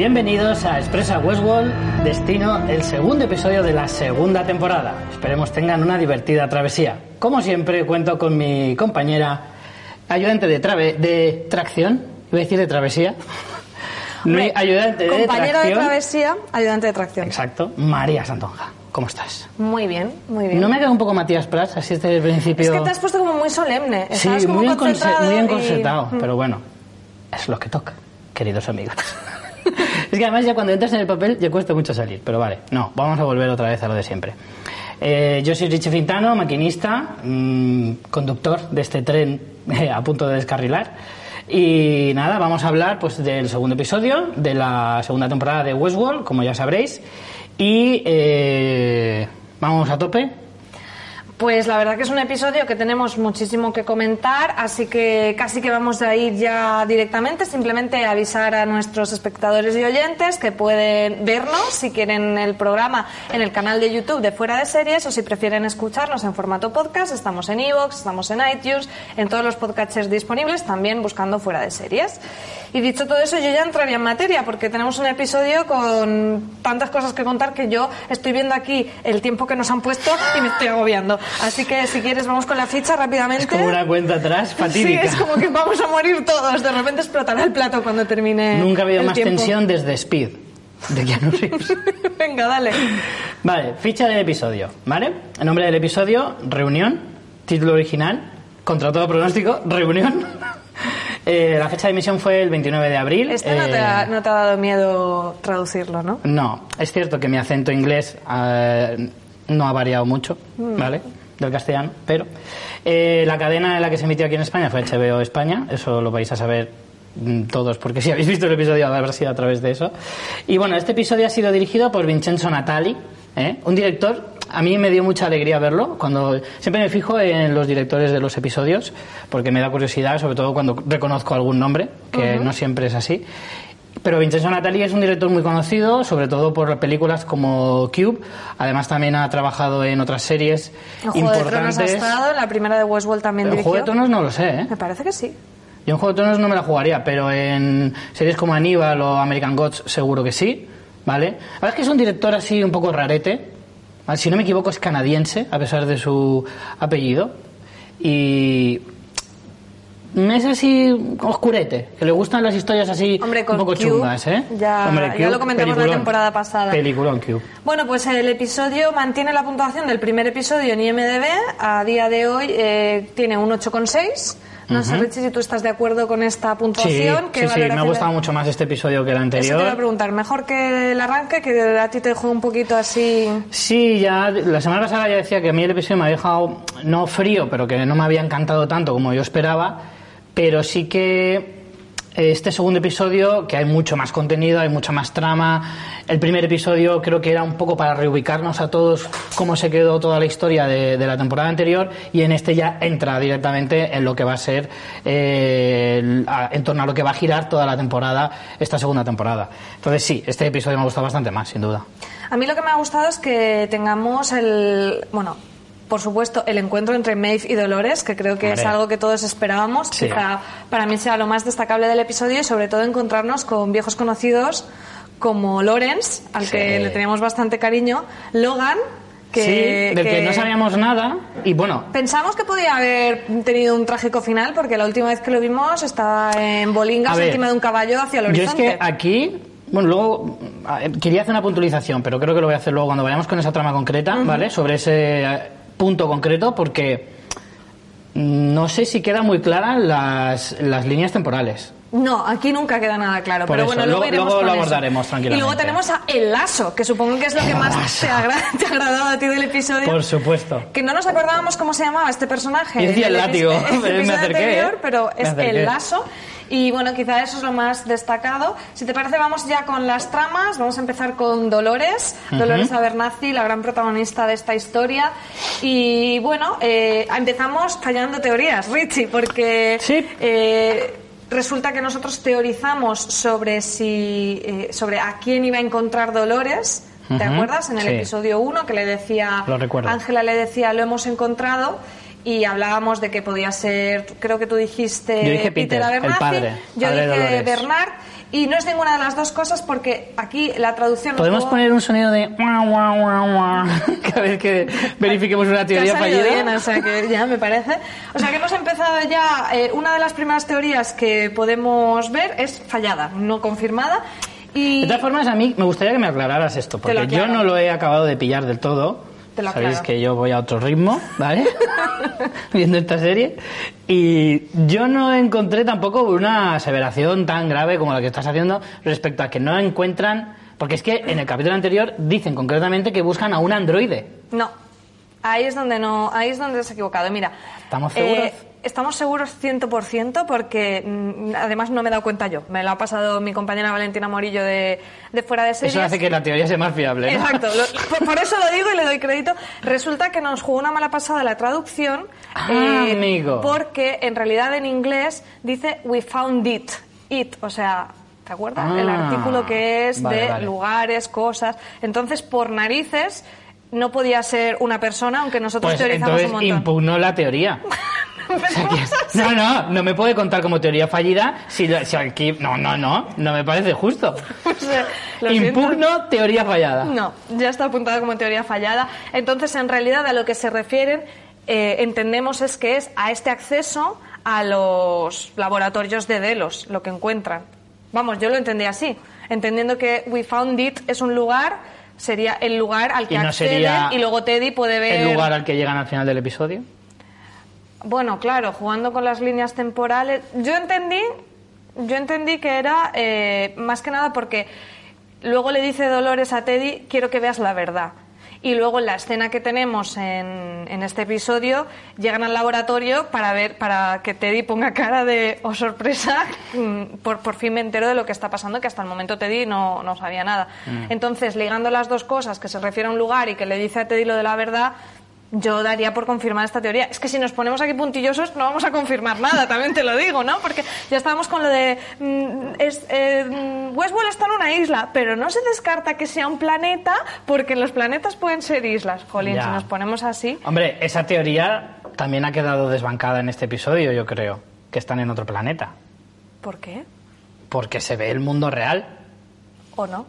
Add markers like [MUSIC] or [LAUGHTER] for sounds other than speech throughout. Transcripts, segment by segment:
Bienvenidos a Expresa Westworld, destino el segundo episodio de la segunda temporada. Esperemos tengan una divertida travesía. Como siempre, cuento con mi compañera, ayudante de, trave, de tracción, iba a decir de travesía. [LAUGHS] Ayudante de Compañero de tracción. travesía, ayudante de tracción. Exacto, María Santonja. ¿Cómo estás? Muy bien, muy bien. ¿No me queda un poco Matías Prats así desde el principio? Es que te has puesto como muy solemne. Sí, como muy, concentrado muy y- encorsetado, Mm. pero bueno, es lo que toca, queridos amigos. [LAUGHS] es que además ya cuando entras en el papel ya cuesta mucho salir, pero vale, no, vamos a volver otra vez a lo de siempre. Eh, yo soy Richie Fintano, maquinista, mm, conductor de este tren eh, a punto de descarrilar. Y nada, vamos a hablar pues del segundo episodio de la segunda temporada de Westworld, como ya sabréis. Y eh, vamos a tope. Pues la verdad que es un episodio que tenemos muchísimo que comentar, así que casi que vamos a ir ya directamente. Simplemente avisar a nuestros espectadores y oyentes que pueden vernos si quieren el programa en el canal de YouTube de Fuera de Series o si prefieren escucharnos en formato podcast. Estamos en iVoox, estamos en iTunes, en todos los podcasters disponibles, también buscando Fuera de Series. Y dicho todo eso, yo ya entraría en materia porque tenemos un episodio con tantas cosas que contar que yo estoy viendo aquí el tiempo que nos han puesto y me estoy agobiando. Así que si quieres vamos con la ficha rápidamente. Es como una cuenta atrás Sí, fatídica. es como que vamos a morir todos. De repente explotará el plato cuando termine. Nunca ha habido más tiempo. tensión desde Speed, de Keanu [LAUGHS] Reeves. Venga, dale. Vale, ficha del episodio, ¿vale? El nombre del episodio, Reunión. Título original, contra todo pronóstico, Reunión. [LAUGHS] Eh, la fecha de emisión fue el 29 de abril. Este no, te Eh, ha, no te ha dado miedo traducirlo, ¿no? No, es cierto que mi acento inglés eh, no ha variado mucho, Mm. ¿vale? Del castellano, pero eh, la cadena en la que se emitió aquí en España fue HBO España, eso lo vais a saber mm, todos, porque [LAUGHS] si habéis visto el episodio habrá sido a través de eso. Y bueno, este episodio ha sido dirigido por Vincenzo Natali, ¿eh? un director, a mí me dio mucha alegría verlo, cuando siempre me fijo en los directores de los episodios, porque me da curiosidad, sobre todo cuando reconozco algún nombre, que no siempre es así. Pero Vincenzo Natali es un director muy conocido, sobre todo por películas como Cube. Además, también ha trabajado en otras series En Juego de Tronos ha importantes. estado, la primera de Westworld también En dirigió. Juego de Tronos no lo sé, ¿eh? Me parece que sí. Yo en Juego de Tronos no me la jugaría, pero en series como Aníbal o American Gods seguro que sí, ¿vale? La verdad es que es un director así un poco rarete. Si no me equivoco es canadiense, a pesar de su apellido. Y... Es así oscurete, que le gustan las historias así Hombre, con un poco chungas, ¿eh? ya- Hombre, ya lo comentamos la temporada pasada. Peliculón Cube. Bueno, pues el episodio mantiene la puntuación del primer episodio en IMDB. A día de hoy eh, tiene un 8,6. No sé, Richie, si tú estás de acuerdo con esta Sí, puntuación. ¿Qué sí, sí, me ha gustado mucho más este episodio que el Eso te anterior. voy a preguntar. ¿Mejor que el arranque, que a ti te dejó un poquito así...? Sí, ya la semana pasada ya decía que a mí el episodio me ha dejado no frío, pero que no me había encantado tanto como yo esperaba, pero sí que este segundo episodio, que hay mucho más contenido, hay mucha más trama. El primer episodio creo que era un poco para reubicarnos a todos cómo se quedó toda la historia de, la temporada anterior y en este ya entra directamente en lo que va a ser, eh, en torno a lo que va a girar toda la temporada, esta segunda temporada. Entonces sí, este episodio me ha gustado bastante más, sin duda. A mí lo que me ha gustado es que tengamos el... Bueno, por supuesto, el encuentro entre Maeve y Dolores, que creo que es algo que todos esperábamos. Sí. Quizá para mí sea lo más destacable del episodio y sobre todo encontrarnos con viejos conocidos como Lawrence, al Sí. que le teníamos bastante cariño, Logan, que... sí, del que... no sabíamos nada y bueno, Pensamos que podía haber tenido un trágico final porque la última vez que lo vimos estaba en Bolingas ver, encima de un caballo hacia el Yo es horizonte. que aquí, bueno, luego quería hacer una puntualización, pero creo que lo voy a hacer luego cuando vayamos con esa trama concreta, ¿vale? Sobre ese punto concreto, porque no sé si quedan muy claras las, las líneas temporales. No, aquí nunca queda nada claro. Por pero eso, bueno, luego, lo eso. abordaremos Y tranquilamente. luego tenemos a El Lazo, que supongo que es lo que más te, agra- te ha agradado a ti del episodio. Por supuesto. Que no nos acordábamos cómo se llamaba este personaje. Yo decía el látigo, [LAUGHS] me acerqué, anterior, ¿eh? pero Me es. El Lazo. Y bueno, quizá eso es lo más destacado. Si te parece, vamos ya con las tramas. Vamos a empezar con Dolores. Dolores Abernathy, la gran protagonista de esta historia. Y bueno, eh, empezamos fallando teorías, Richie, porque Sí. eh, resulta que nosotros teorizamos sobre si eh, sobre a quién iba a encontrar Dolores. ¿Te acuerdas? En el sí. episodio 1 que le decía Lo recuerdo. Ángela le decía lo hemos encontrado y hablábamos de que podía ser, creo que tú dijiste Yo dije Peter, el Abernathy, padre, yo padre de dije Dolores. Bernard y no es ninguna de las dos cosas porque aquí la traducción... Podemos pudo- poner un sonido de [LAUGHS] cada [LAUGHS] vez que verifiquemos una teoría fallida. bien, o sea que ya me parece. O sea que hemos empezado ya. eh, una de las primeras teorías que podemos ver es fallada, no confirmada. Y De todas formas, a mí me gustaría que me aclararas esto, porque yo no lo he acabado de pillar del todo. Te lo Sabéis que yo voy a otro ritmo, ¿vale? [LAUGHS] Viendo esta serie. Y yo no encontré tampoco una aseveración tan grave como la que estás haciendo respecto a que no encuentran. Porque es que en el capítulo anterior dicen concretamente que buscan a un androide. no, ahí es donde no, ahí es donde se ha equivocado. Mira, ¿Estamos seguros? eh, estamos seguros 100% porque mm, además no me he dado cuenta yo. Me lo ha pasado mi compañera Valentina Morillo de, de fuera de series. Eso hace que la teoría sea más fiable. ¿no? Exacto, lo- [LAUGHS] por, por eso lo digo y le doy crédito. Resulta que nos jugó una mala pasada la traducción. Ah, amigo. Porque en realidad en inglés dice we found it. It, o sea, ¿te acuerdas? Ah, El artículo que es vale, de vale. lugares, cosas. Entonces, por narices, no podía ser una persona, aunque nosotros Pues teorizamos entonces un montón. impugnó la teoría. [LAUGHS] [LAUGHS] No, no, no me puede contar como teoría fallida si, si aquí... No, no, no, no me parece justo. [LAUGHS] Lo siento. Impugno teoría fallada. No, ya está apuntada como teoría fallada. Entonces, en realidad, a lo que se refieren, eh, entendemos es que es a este acceso a los laboratorios de Delos, lo que encuentran. Vamos, yo lo entendí así, entendiendo que We Found It es un lugar, sería el lugar al que ¿Y no acceden y luego Teddy puede ver... El lugar al que llegan al final del episodio. Bueno, claro, jugando con las líneas temporales. Yo entendí, yo entendí que era eh, más que nada porque luego le dice Dolores a Teddy, quiero que veas la verdad. Y luego en la escena que tenemos en, en este episodio, llegan al laboratorio para ver, para que Teddy ponga cara de, oh sorpresa, mm, por, por fin me entero de lo que está pasando, que hasta el momento Teddy no, no sabía nada. Entonces, ligando las dos cosas, que se refiere a un lugar y que le dice a Teddy lo de la verdad, yo daría por confirmar esta teoría. Es que si nos ponemos aquí puntillosos no vamos a confirmar nada, también te lo digo, ¿no? Porque ya estábamos con lo de... mm, es, eh, mm, Westworld está en una isla, pero no se descarta que sea un planeta porque los planetas pueden ser islas. Jolín, Ya. si nos ponemos así... Hombre, esa teoría también ha quedado desbancada en este episodio, yo creo. Que están en otro planeta. ¿Por qué? Porque se ve el mundo real. ¿O no?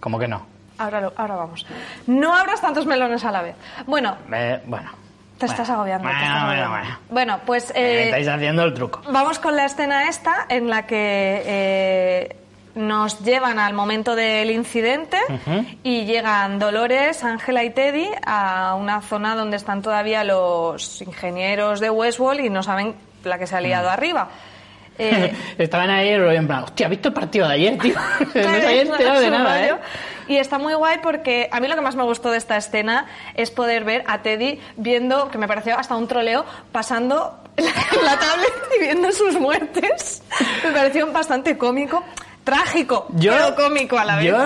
¿Cómo que no? Ahora, lo- ahora vamos. No abras tantos melones a la vez. Bueno, Eh, bueno. te estás agobiando. te Bueno, estás bueno, agobiando. bueno. Bueno, pues... Me eh, estáis haciendo el truco. Vamos con la escena esta en la que eh, nos llevan al momento del incidente y llegan Dolores, Ángela y Teddy a una zona donde están todavía los ingenieros de Westworld y no saben la que se ha Mm. liado arriba. Eh, Estaban ahí en plan, hostia, ¿has visto el partido de ayer, tío? [LAUGHS] no Claro, enterado de nada, ¿eh? Y está muy guay porque a mí lo que más me gustó de esta escena es poder ver a Teddy viendo, que me pareció hasta un troleo, pasando la, [LAUGHS] la tablet y viendo sus muertes. Me pareció bastante cómico. Trágico, pero cómico a la vez. Yo,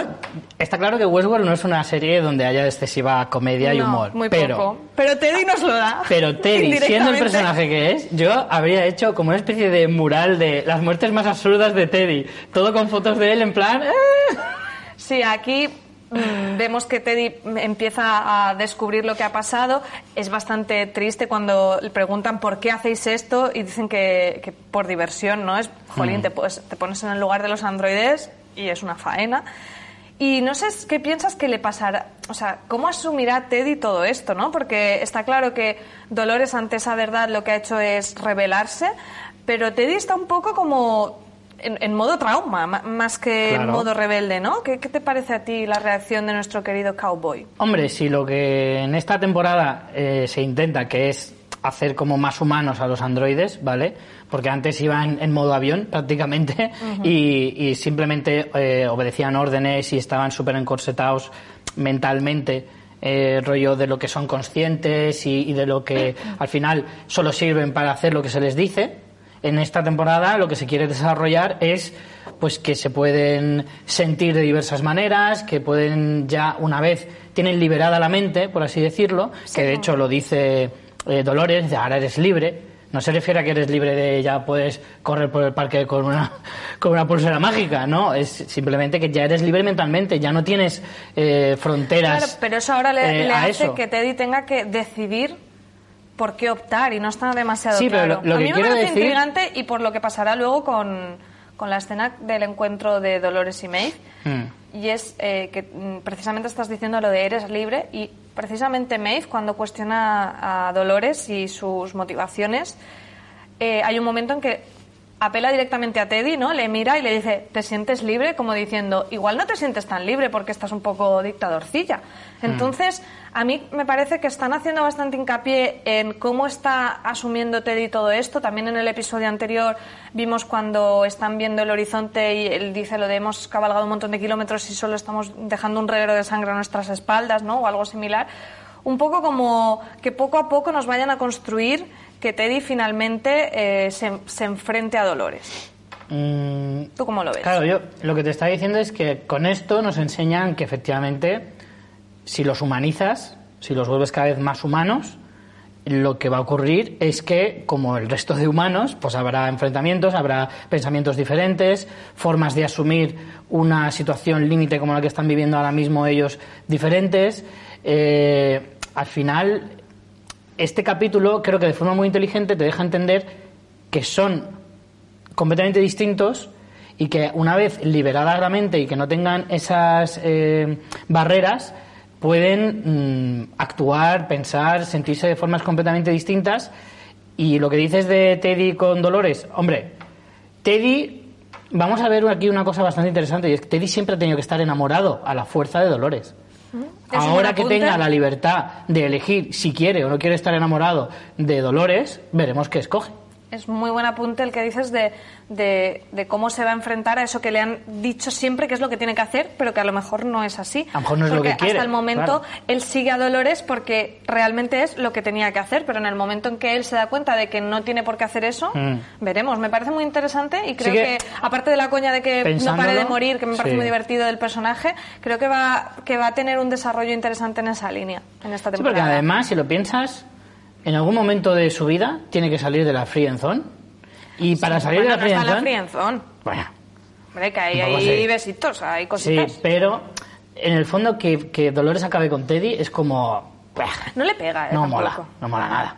está claro que Westworld no es una serie donde haya excesiva comedia y No, humor. muy pero, poco. Pero Teddy nos lo da. Pero [LAUGHS] Teddy, siendo el personaje que es, yo habría hecho como una especie de mural de las muertes más absurdas de Teddy. Todo con fotos de él en plan... "Eh". Sí, aquí vemos que Teddy empieza a descubrir lo que ha pasado. Es bastante triste cuando le preguntan por qué hacéis esto y dicen que, que por diversión, ¿no? Es, jolín, te, pues- te pones en el lugar de los androides y es una faena. Y no sé qué piensas que le pasará, o sea, cómo asumirá Teddy todo esto, ¿no? Porque está claro que Dolores ante esa verdad lo que ha hecho es rebelarse, pero Teddy está un poco como en, en modo trauma, ma- más que en modo rebelde, ¿no? ¿Qué, qué te parece a ti la reacción de nuestro querido cowboy? Hombre, si lo que en esta temporada eh, se intenta, que es hacer como más humanos a los androides, ¿vale? Porque antes iban en modo avión [LAUGHS] prácticamente y, y simplemente eh, obedecían órdenes y estaban súper encorsetados mentalmente, eh, rollo de lo que son conscientes y, y de lo que [CLEARS THROAT] al final solo sirven para hacer lo que se les dice. En esta temporada lo que se quiere desarrollar es pues que se pueden sentir de diversas maneras, que pueden ya una vez tienen liberada la mente, por así decirlo, que de hecho lo dice eh, Dolores, de ahora eres libre. No se refiere a que eres libre de ya puedes correr por el parque con una, [LAUGHS] con una pulsera mágica, ¿no? Es simplemente que ya eres libre mentalmente, ya no tienes eh, fronteras. Claro, pero eso ahora le, eh, le hace eso. que Teddy tenga que decidir por qué optar y no está demasiado Sí, pero claro. lo- lo a que mí me quiero parece decir- intrigante y por lo que pasará luego con, con la escena del encuentro de Dolores y Maeve. Mm. Y es eh, que mm, precisamente estás diciendo lo de eres libre y precisamente Maeve cuando cuestiona a Dolores y sus motivaciones, eh, hay un momento en que apela directamente a Teddy, ¿no? Le mira y le dice, ¿te sientes libre? Como diciendo, igual no te sientes tan libre porque estás un poco dictadorcilla. Entonces, a mí me parece que están haciendo bastante hincapié en cómo está asumiendo Teddy todo esto. También en el episodio anterior vimos cuando están viendo el horizonte y él dice lo de hemos cabalgado un montón de kilómetros y solo estamos dejando un reguero de sangre a nuestras espaldas, ¿no? O algo similar. Un poco como que poco a poco nos vayan a construir que Teddy finalmente eh, se, se enfrente a Dolores. Mm, ¿Tú cómo lo ves? Claro, yo lo que te está diciendo es que con esto nos enseñan que efectivamente si los humanizas, si los vuelves cada vez más humanos, lo que va a ocurrir es que, como el resto de humanos, pues habrá enfrentamientos, habrá pensamientos diferentes, formas de asumir una situación límite como la que están viviendo ahora mismo ellos diferentes. Eh, al final, este capítulo creo que de forma muy inteligente te deja entender que son completamente distintos y que una vez liberada la mente y que no tengan esas eh, barreras, pueden mm, actuar, pensar, sentirse de formas completamente distintas. Y lo que dices de Teddy con Dolores, hombre, Teddy, vamos a ver aquí una cosa bastante interesante, y es que Teddy siempre ha tenido que estar enamorado a la fuerza de Dolores. Ahora que tenga la libertad de elegir si quiere o no quiere estar enamorado de Dolores, veremos qué escoge. Es muy buen apunte el que dices de, de, de cómo se va a enfrentar a eso que le han dicho siempre que es lo que tiene que hacer, pero que a lo mejor no es así. A lo mejor no es lo que quiere, Hasta el momento claro. él sigue a Dolores porque realmente es lo que tenía que hacer, pero en el momento en que él se da cuenta de que no tiene por qué hacer eso, Mm. veremos. Me parece muy interesante y creo que, que, aparte de la coña de que no pare de morir, que me parece sí. muy divertido del personaje, creo que va, que va a tener un desarrollo interesante en esa línea, en esta Sí, temporada. porque además, si lo piensas, en algún momento de su vida tiene que salir de la free and zone. Y para salir de la no free and en la zone. free zone. Bueno, Hombre, que hay, hay sí. besitos, hay sí, cositas. pero en el fondo que, que Dolores acabe con Teddy es como. No le pega, ¿eh? no tampoco. mola, no mola nada.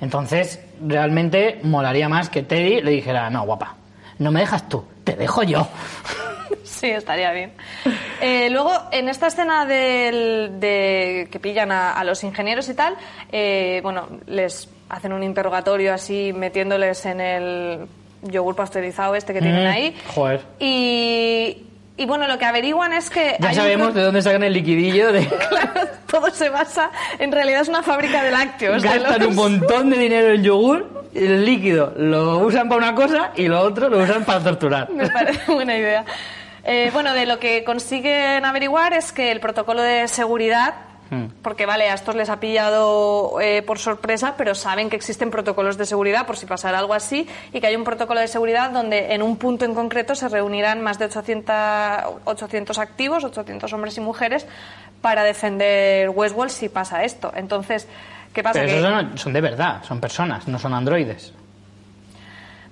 Entonces, realmente molaría más que Teddy le dijera: No, guapa, no me dejas tú, te dejo yo. [LAUGHS] Sí, estaría bien. Eh, luego, en esta escena del- de que pillan a, a los ingenieros y tal, eh, bueno, les hacen un interrogatorio así metiéndoles en el yogur pasteurizado este que tienen Mm, ahí. joder. Y, y bueno, lo que averiguan es que... Ya un sabemos pro- de dónde sacan el liquidillo de. [LAUGHS] Claro, todo se basa... En realidad es una fábrica de lácteos. de Gastan los- un montón de dinero en yogur, el líquido lo usan para una cosa y lo otro lo usan para torturar. [LAUGHS] Me parece buena idea. Eh, bueno, de lo que consiguen averiguar es que el protocolo de seguridad, Hmm. porque vale, a estos les ha pillado eh, por sorpresa, pero saben que existen protocolos de seguridad por si pasara algo así, y que hay un protocolo de seguridad donde en un punto en concreto se reunirán más de 800, 800 activos, 800 hombres y mujeres, para defender Westworld si pasa esto. Entonces, ¿qué pasa? Pero esos son, son de verdad, son personas, no son androides.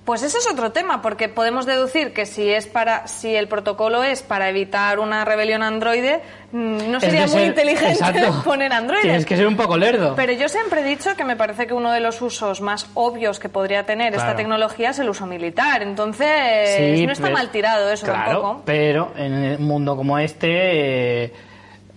Pues ese es otro tema, porque podemos deducir que si es para, si el protocolo es para evitar una rebelión androide, mm, no sería muy inteligente exacto. [LAUGHS] poner androides. Tienes que ser un poco lerdo. Pero yo siempre he dicho que me parece que uno de los usos más obvios que podría tener esta tecnología es el uso militar. Entonces, Sí, no está pero- mal tirado eso claro, tampoco. Pero en un mundo como este eh,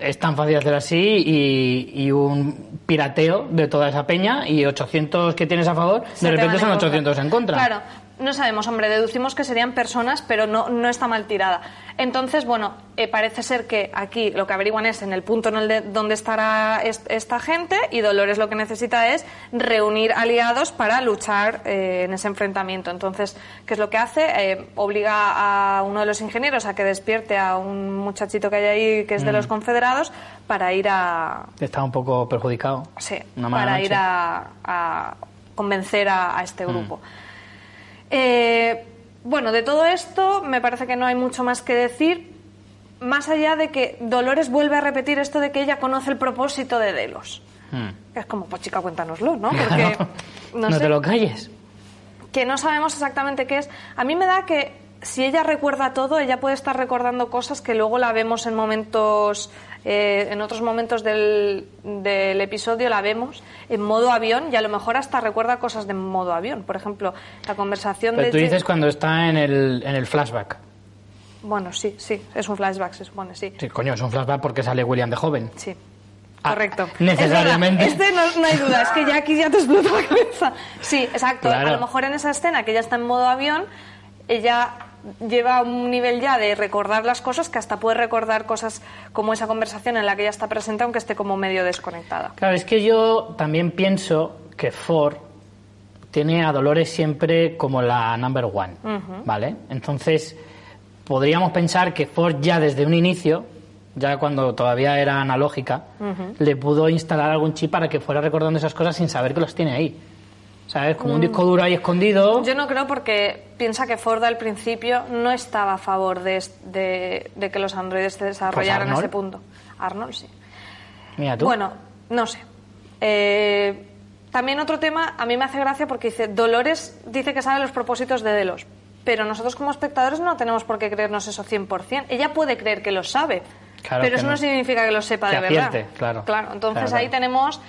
es tan fácil hacer así y, y un pirateo de toda esa peña y 800 que tienes a favor, Se de te repente son en contra. 800 en contra. Claro, no sabemos, hombre, deducimos que serían personas, pero no, no está mal tirada. Entonces, bueno, eh, parece ser que aquí lo que averiguan es en el punto en el de- donde estará est- esta gente y Dolores lo que necesita es reunir aliados para luchar eh, en ese enfrentamiento. Entonces, ¿qué es lo que hace? Eh, obliga a uno de los ingenieros a que despierte a un muchachito que hay ahí que es de los confederados para ir a, Está un poco perjudicado. Sí, Una mala para noche. ir a, a convencer a, a este Mm. Eh, bueno, de todo esto me parece que no hay mucho más que decir, más allá de que Dolores vuelve a repetir esto de que ella conoce el propósito de Delos. Hmm. Es como, pues chica, cuéntanoslo, ¿no? Porque, [LAUGHS] no sé, te lo calles. que no sabemos exactamente qué es. A mí me da que si ella recuerda todo, ella puede estar recordando cosas que luego la vemos en momentos, eh, en otros momentos del, del, episodio la vemos en modo avión y a lo mejor hasta recuerda cosas de modo avión. Por ejemplo, la conversación Pero de... tú dices cuando está en el, en el flashback. Bueno, sí, sí, es un flashback, se supone, sí. Sí, coño, es un flashback porque sale William de joven. Sí. Ah, Correcto. necesariamente. Es este no, no, hay duda, es que ya aquí ya te explota la cabeza. Sí, exacto. Claro. A lo mejor en esa escena que ella está en modo avión, ella lleva un nivel ya de recordar las cosas que hasta puede recordar cosas como esa conversación en la que ella está presente aunque esté como medio desconectada. Claro, es que yo también pienso que Ford tiene a Dolores siempre como la number one, uh -huh. ¿vale? Entonces, podríamos pensar que Ford ya desde un inicio, ya cuando todavía era analógica, uh -huh. le pudo instalar algún chip para que fuera recordando esas cosas sin saber que los tiene ahí. ¿Sabes? Como un disco duro ahí escondido. Yo no creo porque piensa que Ford al principio no estaba a favor de, de, de que los androides se desarrollaran pues ese punto. Arnold sí. Mira tú. Bueno, no sé. Eh, también otro tema, a mí me hace gracia porque dice, Dolores dice que sabe los propósitos de Delos, pero nosotros como espectadores no tenemos por qué creernos eso 100%. Ella puede creer que lo sabe, claro pero eso no. significa que lo sepa Que de verdad. acierte, claro. Claro, entonces Claro, ahí tenemos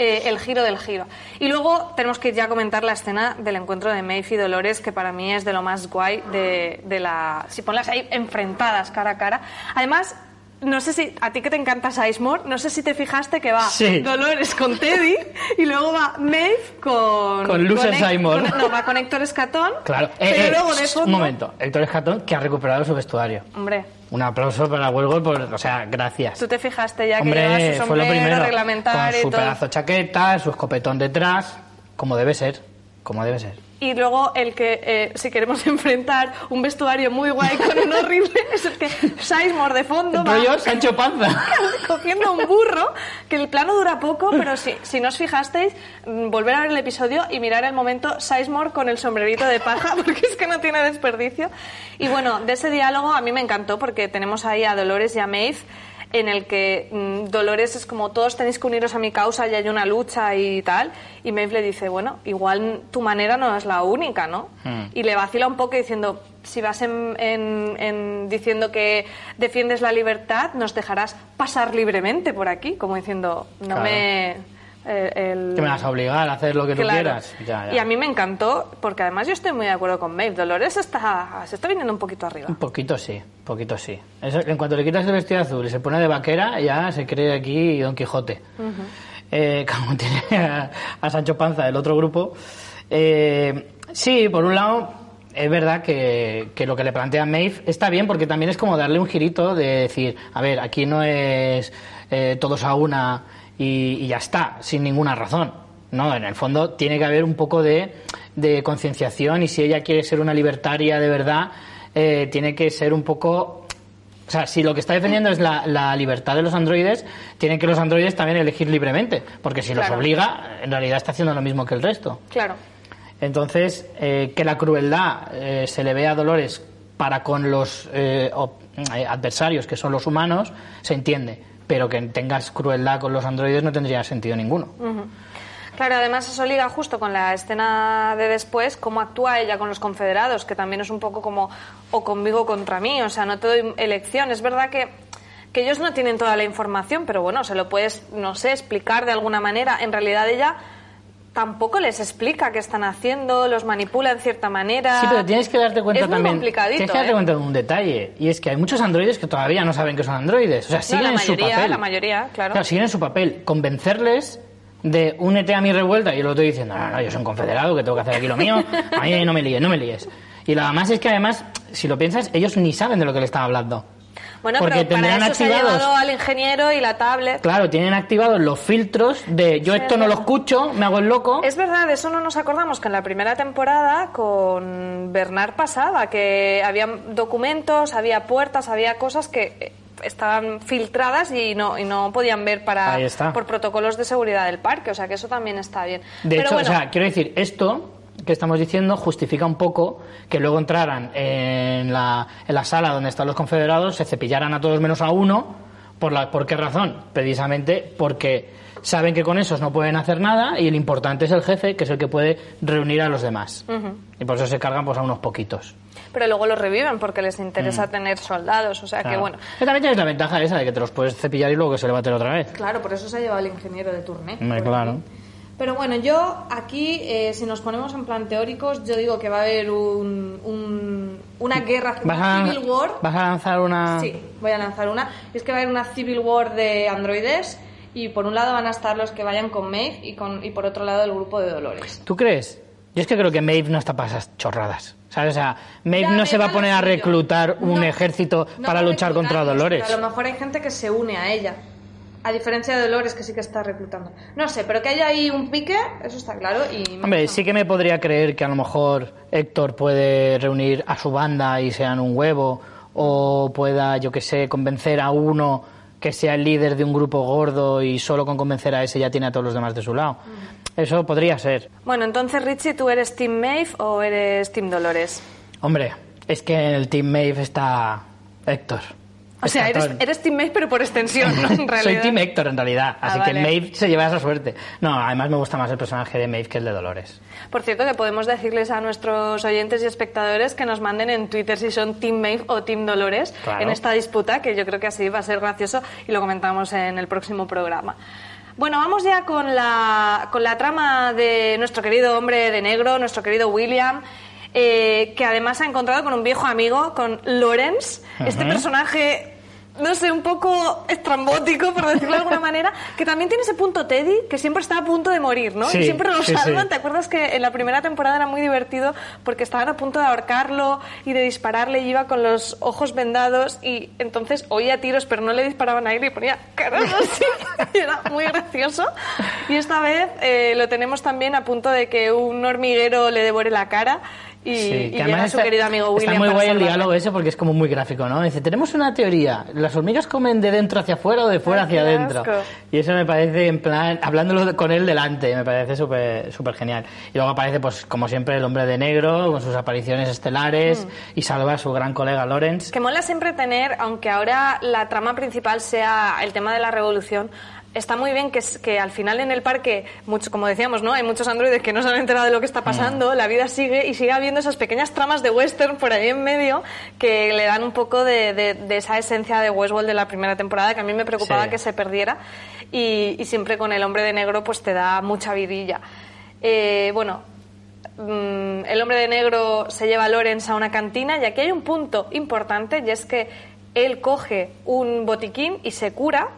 eh, el giro del giro. Y luego tenemos que ya comentar la escena del encuentro de Maeve y Dolores, que para mí es de lo más guay de, de la... Si ponlas ahí enfrentadas cara a cara. Además... No sé si a ti que te encanta Sizemore, no sé si te fijaste que va Sí. Dolores con Teddy y luego va Maeve con Con Hec- Sizemore. no, va con Héctor Escatón. Claro. Eh, pero eh, luego de shh, fondo, Un momento. Héctor Escatón, que ha recuperado su vestuario. Hombre, Un aplauso para Huelgo, por, o sea, gracias. tú te fijaste ya que su fue lo primero. reglamentario Con su y todo. pedazo de chaqueta, su escopetón detrás, como debe ser. Como debe ser. Y luego el que, eh, si queremos [LAUGHS] enfrentar un vestuario muy guay con un horrible, [LAUGHS] es el que Sizemore de fondo va Rollo Sancho Panza. [LAUGHS] cogiendo un burro, que el plano dura poco, pero si, si no os fijasteis, mm, volver a ver el episodio y mirar el momento Sizemore con el sombrerito de paja, porque es que no tiene desperdicio. Y bueno, de ese diálogo a mí me encantó, porque tenemos ahí a Dolores y a Maeve, en el que mm, Dolores es como todos tenéis que uniros a mi causa y hay una lucha y tal, y Maeve le dice, bueno, igual tu manera no es la única, ¿no? Hmm. Y le vacila un poco diciendo, si vas en, en- en diciendo que defiendes la libertad, nos dejarás pasar libremente por aquí, como diciendo, no Claro. me... eh, el- Que me vas a obligar a hacer lo que tú quieras. Ya, ya. Y a mí me encantó, porque además yo estoy muy de acuerdo con Maeve. Dolores está, se está viniendo un poquito arriba. Un poquito sí, un poquito sí. Eso, en cuanto le quitas el vestido azul y se pone de vaquera, ya se cree aquí Don Quijote. Eh, [LAUGHS] como tiene a, a Sancho Panza del otro grupo. Eh, sí, por un lado, es verdad que, que lo que le plantea Maeve está bien porque también es como darle un girito de decir, a ver, aquí no es eh, todos a una y, y ya está, sin ninguna razón. No, en el fondo tiene que haber un poco de, de concienciación y si ella quiere ser una libertaria de verdad, eh, tiene que ser un poco o sea, si lo que está defendiendo es la, la libertad de los androides, tienen que los androides también elegir libremente, porque si los obliga, en realidad está haciendo lo mismo que el resto. Claro. Entonces, eh, que la crueldad eh, se le vea a Dolores para con los eh, eh, adversarios, que son los humanos, se entiende. Pero que tengas crueldad con los androides no tendría sentido ninguno. Claro, además eso liga justo con la escena de después, cómo actúa ella con los confederados, que también es un poco como o conmigo contra mí, o sea, no te doy elección. Es verdad que, que ellos no tienen toda la información, pero bueno, se lo puedes, no sé, explicar de alguna manera. En realidad ella tampoco les explica qué están haciendo, los manipula en cierta manera. Sí, pero tienes que darte cuenta es muy también. tienes que darte ¿eh? cuenta de un detalle. Y es que hay muchos androides que todavía no saben que son androides. O sea, No, siguen la en su papel. la mayoría, claro. Claro, siguen en su papel. Convencerles de únete a mi revuelta y el otro diciendo, no, no, yo soy un confederado, que tengo que hacer aquí lo mío. A mí no me líes, no me líes. Y lo más es que además, si lo piensas, ellos ni saben de lo que le están hablando. Bueno, Porque pero para eso se ha activados- llevado al ingeniero y la tablet. Claro, tienen activados los filtros de yo esto es no lo escucho, me hago el loco. Es verdad, de eso no nos acordamos que en la primera temporada con Bernard pasaba, que había documentos, había puertas, había cosas que eh, estaban filtradas y no, y no podían ver para por protocolos de seguridad del parque, o sea que eso también está bien. De Pero hecho, bueno, o sea, quiero decir, esto que estamos diciendo justifica un poco que luego entraran en la, en la sala donde están los confederados, se cepillaran a todos menos a uno. ¿Por, la, ¿Por qué razón? Precisamente porque saben que con esos no pueden hacer nada y el importante es el jefe, que es el que puede reunir a los demás. Y por eso se cargan pues, a unos poquitos. pero luego los reviven porque les interesa tener soldados. O sea que Mm. Claro. bueno. Pero también tienes la ventaja esa de que te los puedes cepillar y luego que se levanten otra vez. Claro, por eso se ha llevado el ingeniero de turné. Claro. aquí. Pero bueno, yo aquí, eh, si nos ponemos en plan teóricos, yo digo que va a haber un, un- una guerra, ¿Vas una a, civil war. ¿Vas a lanzar una...? Sí, voy a lanzar una. Es que va a haber una civil war de androides y por un lado van a estar los que vayan con Maeve y, con, y por otro lado el grupo de Dolores. ¿Tú crees? Yo es que creo que Maeve no está para esas chorradas. ¿Sabes? O sea, Maeve Ya, no se va a poner a reclutar un No, ejército no para luchar contra Dolores. A lo mejor hay gente que se une a ella. A diferencia de Dolores, que sí que está reclutando. No sé, pero que haya ahí un pique, eso está claro. Y Hombre, sí que me podría creer que a lo mejor Héctor puede reunir a su banda y sean un huevo, o pueda, yo que sé, convencer a uno que sea el líder de un grupo gordo y solo con convencer a ese ya tiene a todos los demás de su lado. Eso podría ser. Bueno, entonces Richie, ¿tú eres Team Maeve o eres Team Dolores? Hombre, es que en el Team Maeve está Héctor. O sea, eres, eres Team Maeve pero por extensión, ¿no? En [LAUGHS] realidad. Soy Team Héctor en realidad, Ah, así vale. que Maeve se lleva esa suerte. No, además me gusta más el personaje de Maeve que el de Dolores. Por cierto, que podemos decirles a nuestros oyentes y espectadores que nos manden en Twitter si son Team Maeve o Team Dolores Claro. en esta disputa, que yo creo que así va a ser gracioso y lo comentamos en el próximo programa. Bueno, vamos ya con la, con la trama de nuestro querido hombre de negro, nuestro querido William, eh, que además se ha encontrado con un viejo amigo, con Lawrence, este Ujú. personaje no sé, un poco estrambótico, por decirlo de alguna [LAUGHS] manera, que también tiene ese punto Teddy, que siempre está a punto de morir, ¿no? Sí, y siempre lo sí, salvan. sí. ¿Te acuerdas que en la primera temporada era muy divertido porque estaban a punto de ahorcarlo y de dispararle y iba con los ojos vendados y entonces oía tiros pero no le disparaban a él y ponía caras así? [LAUGHS] y era muy gracioso. Y esta vez eh, lo tenemos también a punto de que un hormiguero le devore la cara y, Sí, y que llega su está- querido amigo William Está muy guay el diálogo ese porque es como muy gráfico, ¿no? Dice, tenemos una teoría, ¿las hormigas comen de dentro hacia afuera o de fuera Ay, hacia adentro? Y eso me parece, en plan, hablándolo con él delante, me parece súper súper genial. Y luego aparece, pues, como siempre, el hombre de negro, con sus apariciones estelares, Mm. y salva a su gran colega Lawrence. Que mola siempre tener, aunque ahora la trama principal sea el tema de la revolución, está muy bien que, que al final en el parque, mucho, como decíamos, ¿no? Hay muchos androides que no se han enterado de lo que está pasando, la vida sigue y sigue habiendo esas pequeñas tramas de western por ahí en medio que le dan un poco de, de- de esa esencia de Westworld de la primera temporada que a mí me preocupaba Sí. que se perdiera y, y siempre con el hombre de negro pues te da mucha vidilla. Eh, bueno, mm, el hombre de negro se lleva a Lorenz a una cantina y aquí hay un punto importante y es que él coge un botiquín y se cura.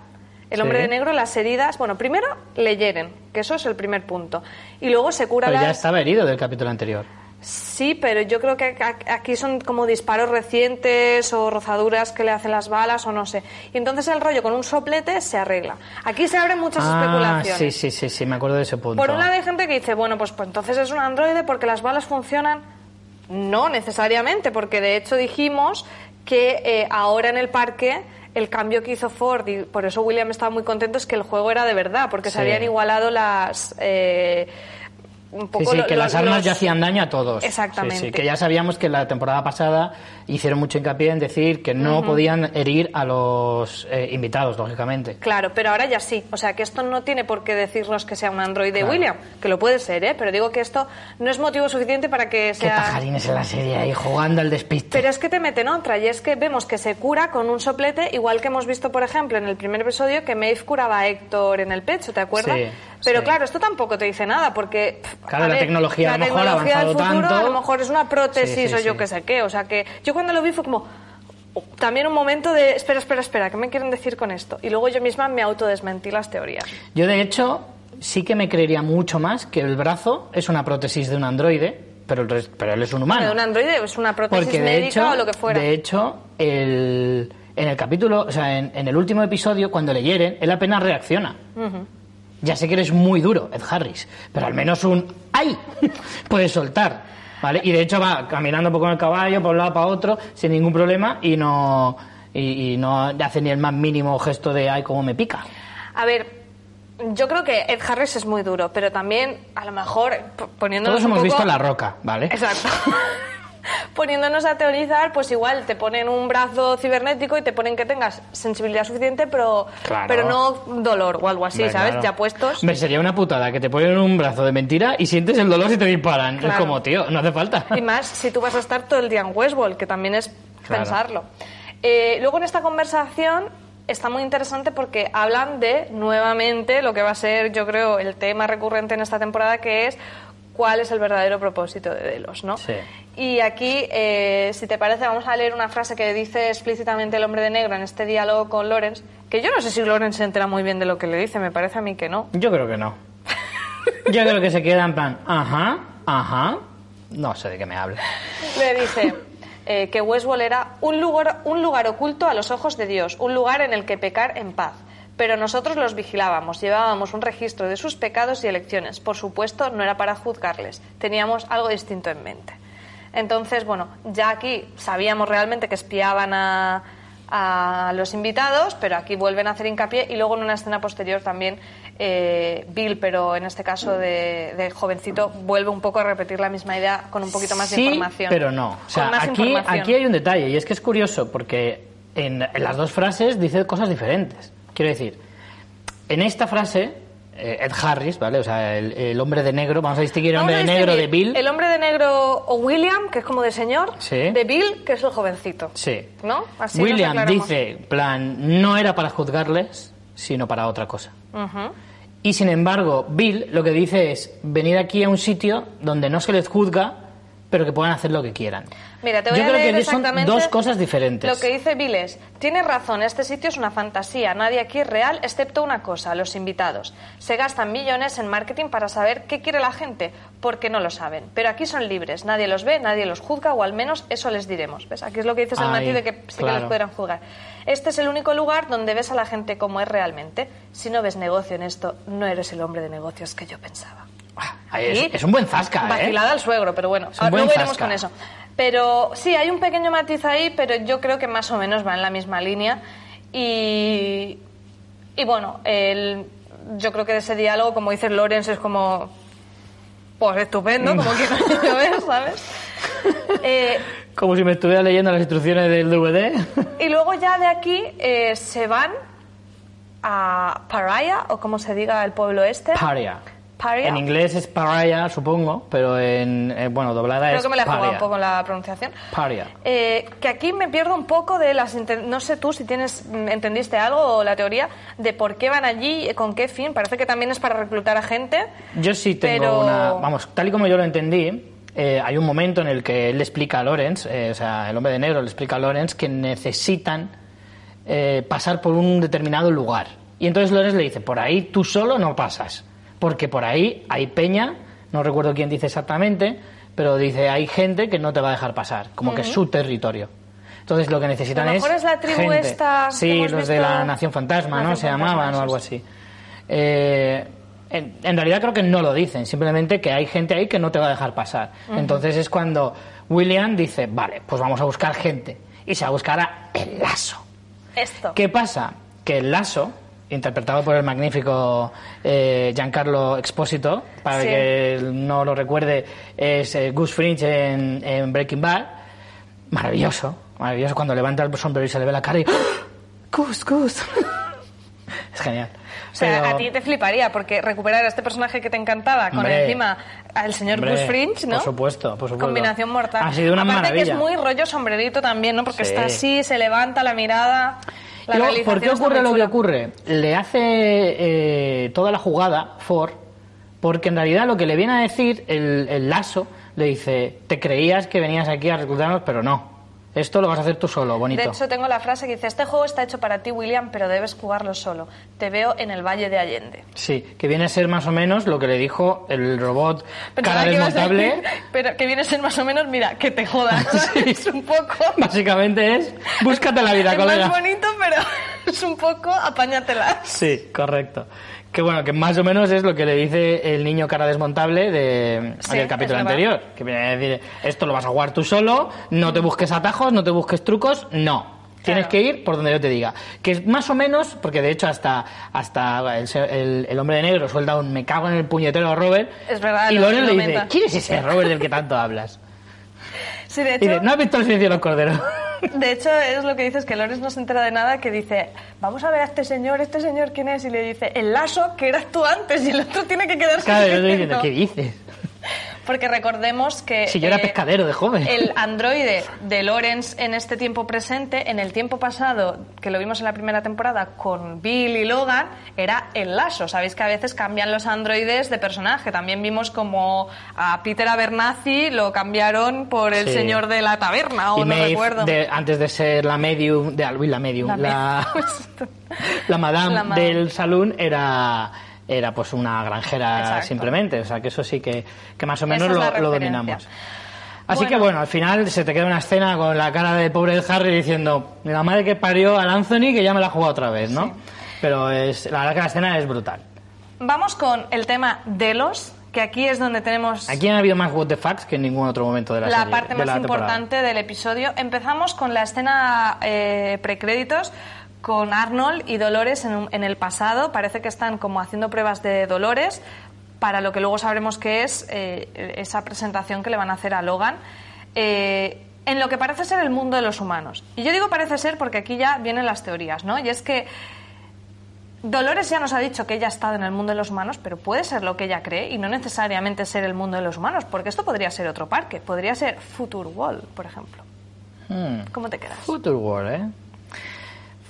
El hombre Sí. de negro las heridas, bueno, primero le hieren, que eso es el primer punto. Y luego se cura Pero ya estaba herido del capítulo anterior. Sí, pero yo creo que aquí son como disparos recientes o rozaduras que le hacen las balas o no sé. Y entonces el rollo con un soplete se arregla. Aquí se abren muchas Ah, especulaciones. sí, sí, sí, sí, me acuerdo de ese punto. Por un lado hay gente que dice, bueno, pues, pues entonces es un androide porque las balas funcionan. No necesariamente, porque de hecho dijimos que eh, ahora en el parque el cambio que hizo Ford, y por eso William estaba muy contento, es que el juego era de verdad, porque se habían igualado las... eh, un Sí, poco sí, lo- que lo- las armas los- ya hacían daño a todos. Exactamente. Sí, sí, que ya sabíamos que la temporada pasada hicieron mucho hincapié en decir que no podían herir a los eh, invitados, lógicamente. Claro, pero ahora ya sí. O sea, que esto no tiene por qué decirnos que sea un androide Claro. William, que lo puede ser, ¿eh? Pero digo que esto no es motivo suficiente para que Qué sea... pajarines en la serie ahí jugando al despiste. Pero es que te meten otra, y es que vemos que se cura con un soplete, igual que hemos visto, por ejemplo, en el primer episodio, que Maeve curaba a Héctor en el pecho, ¿te acuerdas? Sí, Pero sí. claro, esto tampoco te dice nada, porque... pff, Claro, la tecnología a lo mejor ha avanzado futuro tanto. a lo mejor es una prótesis Sí, sí, o yo qué sé qué. O sea que yo cuando lo vi fue como... También un momento de, espera, espera, espera, ¿qué me quieren decir con esto? Y luego yo misma me autodesmentí las teorías. Yo, de hecho, sí que me creería mucho más que el brazo es una prótesis de un androide, pero, el pero él es un humano. De un androide es una prótesis Porque de médica hecho, o lo que fuera. de hecho, el, en el capítulo, o sea, en, en el último episodio, cuando le hieren, él apenas reacciona. Ya sé que eres muy duro, Ed Harris, pero al menos un ¡ay! [LAUGHS] puedes soltar, ¿vale? Y de hecho va caminando un poco con el caballo, por un lado para otro, sin ningún problema, y no, y, y no hace ni el más mínimo gesto de ¡ay, cómo me pica! A ver, yo creo que Ed Harris es muy duro, pero también, a lo mejor, poniéndonos Todos un hemos poco- visto La Roca, ¿vale? Exacto. [LAUGHS] [LAUGHS] poniéndonos a teorizar, pues igual te ponen un brazo cibernético y te ponen que tengas sensibilidad suficiente, pero, Claro. pero no dolor o algo así, Hombre, ¿sabes? claro. Ya puestos. Hombre, sería una putada que te ponen un brazo de mentira y sientes el dolor y te disparan. Es como, tío, no hace falta. Y más si tú vas a estar todo el día en Westworld, que también es pensarlo. Eh, luego en esta conversación está muy interesante porque hablan de nuevamente lo que va a ser, yo creo, el tema recurrente en esta temporada, que es cuál es el verdadero propósito de Delos, ¿no? Sí. Y aquí, eh, si te parece, vamos a leer una frase que dice explícitamente el hombre de negro en este diálogo con Lawrence, que yo no sé si Lawrence se entera muy bien de lo que le dice, me parece a mí que no. Yo creo que no. Yo creo que se queda en plan, ajá, ajá. No sé de qué me habla. Le dice eh, que Westworld era un lugar, un lugar oculto a los ojos de Dios, un lugar en el que pecar en paz. Pero nosotros los vigilábamos, llevábamos un registro de sus pecados y elecciones. Por supuesto, no era para juzgarles, teníamos algo distinto en mente. Entonces, bueno, ya aquí sabíamos realmente que espiaban a, a los invitados, pero aquí vuelven a hacer hincapié y luego en una escena posterior también eh, Bill, pero en este caso de, de jovencito, vuelve un poco a repetir la misma idea con un poquito más de sí, información. pero no. O sea, aquí, aquí hay un detalle y es que es curioso porque en, en las dos frases dice cosas diferentes. Quiero decir, en esta frase, eh, Ed Harris, ¿vale? O sea, el, el hombre de negro, vamos a distinguir el hombre de negro de Bill. El hombre de negro o William, que es como de señor, Sí. de Bill, que es el jovencito. Sí. ¿No? Así William dice, plan, no era para juzgarles, sino para otra cosa. Y sin embargo, Bill lo que dice es venir aquí a un sitio donde no se les juzga, pero que puedan hacer lo que quieran. Mira, te voy Yo a creo leer que son dos cosas diferentes. Lo que dice Bill es, tienes razón, este sitio es una fantasía, nadie aquí es real, excepto una cosa, los invitados. Se gastan millones en marketing para saber qué quiere la gente, porque no lo saben. Pero aquí son libres, nadie los ve, nadie los juzga, o al menos eso les diremos. ¿Ves? Aquí es lo que dices el Ahí, matiz de que sí que les podrán juzgar. Este es el único lugar donde ves a la gente como es realmente. Si no ves negocio en esto, no eres el hombre de negocios que yo pensaba. Ah, es, es un buen zasca, ¿eh? Vacilada al suegro, pero bueno, luego iremos zasca. con eso. Pero sí, hay un pequeño matiz ahí, pero yo creo que más o menos va en la misma línea. Y, y bueno, el, yo creo que de ese diálogo, como dice Lorenz, es como. Pues estupendo, [LAUGHS] como quiero yo ver, ¿sabes? [LAUGHS] Eh, Como si me estuviera leyendo las instrucciones del DVD. y luego ya de aquí eh, se van a Paria, o como se diga el pueblo este. Paria. Paria. En inglés es pariah, supongo, pero en, eh, bueno, doblada Creo es que me la he jugado paria. un poco la pronunciación. Paria. Eh, que aquí me pierdo un poco de las... No sé tú si tienes mm, entendiste algo o la teoría de por qué van allí, eh, con qué fin. Parece que también es para reclutar a gente. Yo sí tengo Pero- una. Vamos, tal y como yo lo entendí, eh, hay un momento en el que él le explica a Lorenz, eh, o sea, el hombre de negro le explica a Lorenz que necesitan eh, pasar por un determinado lugar. Y entonces Lorenz le dice: por ahí tú solo no pasas, porque por ahí hay peña, no recuerdo quién dice exactamente, pero dice: hay gente que no te va a dejar pasar, como que es su territorio. Entonces lo que necesitan A lo es. mejor es la tribu gente. esta que Sí, hemos los de la Nación Fantasma, ¿no? Se Fantasma, llamaban o algo así. Eh, en, en realidad creo que no lo dicen, simplemente que hay gente ahí que no te va a dejar pasar. Entonces es cuando William dice, vale, pues vamos a buscar gente. Y se va a buscar a el lazo. Esto. ¿Qué pasa? Que el lazo, interpretado por el magnífico eh, Giancarlo Expósito, para Sí. el que no lo recuerde, es eh, Gus Fringe en, en Breaking Bad. Maravilloso, maravilloso cuando levanta el sombrero y se le ve la cara y ¡Ah! Gus, Gus. [LAUGHS] es genial. O sea, Pero- a ti te fliparía, porque recuperar a este personaje que te encantaba con Hombre. encima al señor Hombre, Gus Fringe, ¿no? por supuesto, por supuesto. Combinación mortal. Ha sido una Aparte que maravilla. es muy rollo sombrerito también, ¿no? Porque Sí. está así, se levanta la mirada. La luego, ¿Por qué ocurre lo que ocurre? Le hace eh, toda la jugada Ford, porque en realidad lo que le viene a decir el, el lazo, le dice, te creías que venías aquí a reclutarnos, pero no. Esto lo vas a hacer tú solo, bonito. De hecho, tengo la frase que dice, este juego está hecho para ti, William, pero debes jugarlo solo. Te veo en el Valle de Allende. Sí, que viene a ser más o menos lo que le dijo el robot Pensaba cara que desmontable. decir, pero que viene a ser más o menos, mira, que te jodas. [LAUGHS] Sí. [LAUGHS] Es un poco... Básicamente es, búscate la vida, es colega. más bonito, pero [LAUGHS] es un poco apáñatela. Sí, correcto. Que bueno, que más o menos es lo que le dice el niño cara desmontable de, Sí, del capítulo anterior. Que viene a decir, esto lo vas a jugar tú solo, no te busques atajos, no te busques trucos, no. Tienes Claro. que ir por donde yo te diga. Que es más o menos, porque de hecho hasta, hasta el, el- el hombre de negro suelta un me cago en el puñetero Robert. Es verdad, Y lo- Loren lo le dice. ¿quién es ese [LAUGHS] Robert del que tanto hablas? Sí, de Y dice, ¿no has visto el silencio de los corderos? [LAUGHS] de hecho es lo que dices, que Lorenz no se entera de nada, que dice, vamos a ver a este señor, ¿este señor quién es? Y le dice, el lazo, que eras tú antes, y el otro tiene que quedarse Claro, yo estoy diciendo, quieto. ¿qué dices? Porque recordemos que... Si yo era eh, pescadero de joven. El [LAUGHS] androide de Lawrence en este tiempo presente, en el tiempo pasado, que lo vimos en la primera temporada con Bill y Logan, era el lazo. Sabéis que a veces cambian los androides de personaje. También vimos como a Peter Abernathy lo cambiaron por el Sí. señor de la taberna, o y no Maeve, recuerdo. de- antes de ser la medium, de, uy, la medium, La la, [LAUGHS] la madame La madame. del salón era era pues una granjera Exacto. simplemente, o sea que eso sí que, que más o menos lo, lo dominamos. Así Bueno. que bueno, al final se te queda una escena con la cara del pobre Harry diciendo, la madre que parió al Anthony que ya me la ha jugado otra vez, ¿no? Pero es, la verdad que la escena es brutal. Vamos con el tema Delos, que aquí es donde tenemos... Aquí han habido más what the fucks que en ningún otro momento de la, la serie, parte de más la temporada. importante del episodio. Empezamos con la escena eh, precréditos con Arnold y Dolores en, un- en el pasado. Parece que están como haciendo pruebas de Dolores para lo que luego sabremos que es eh, esa presentación que le van a hacer a Logan. eh, en lo que parece ser el mundo de los humanos. Y yo digo parece ser porque aquí ya vienen las teorías, ¿no? Y es que Dolores ya nos ha dicho que ella ha estado en el mundo de los humanos, pero puede ser lo que ella cree y no necesariamente ser el mundo de los humanos, porque esto podría ser otro parque, podría ser Future World, por ejemplo. Hmm. ¿Cómo te quedas? Future World, ¿eh?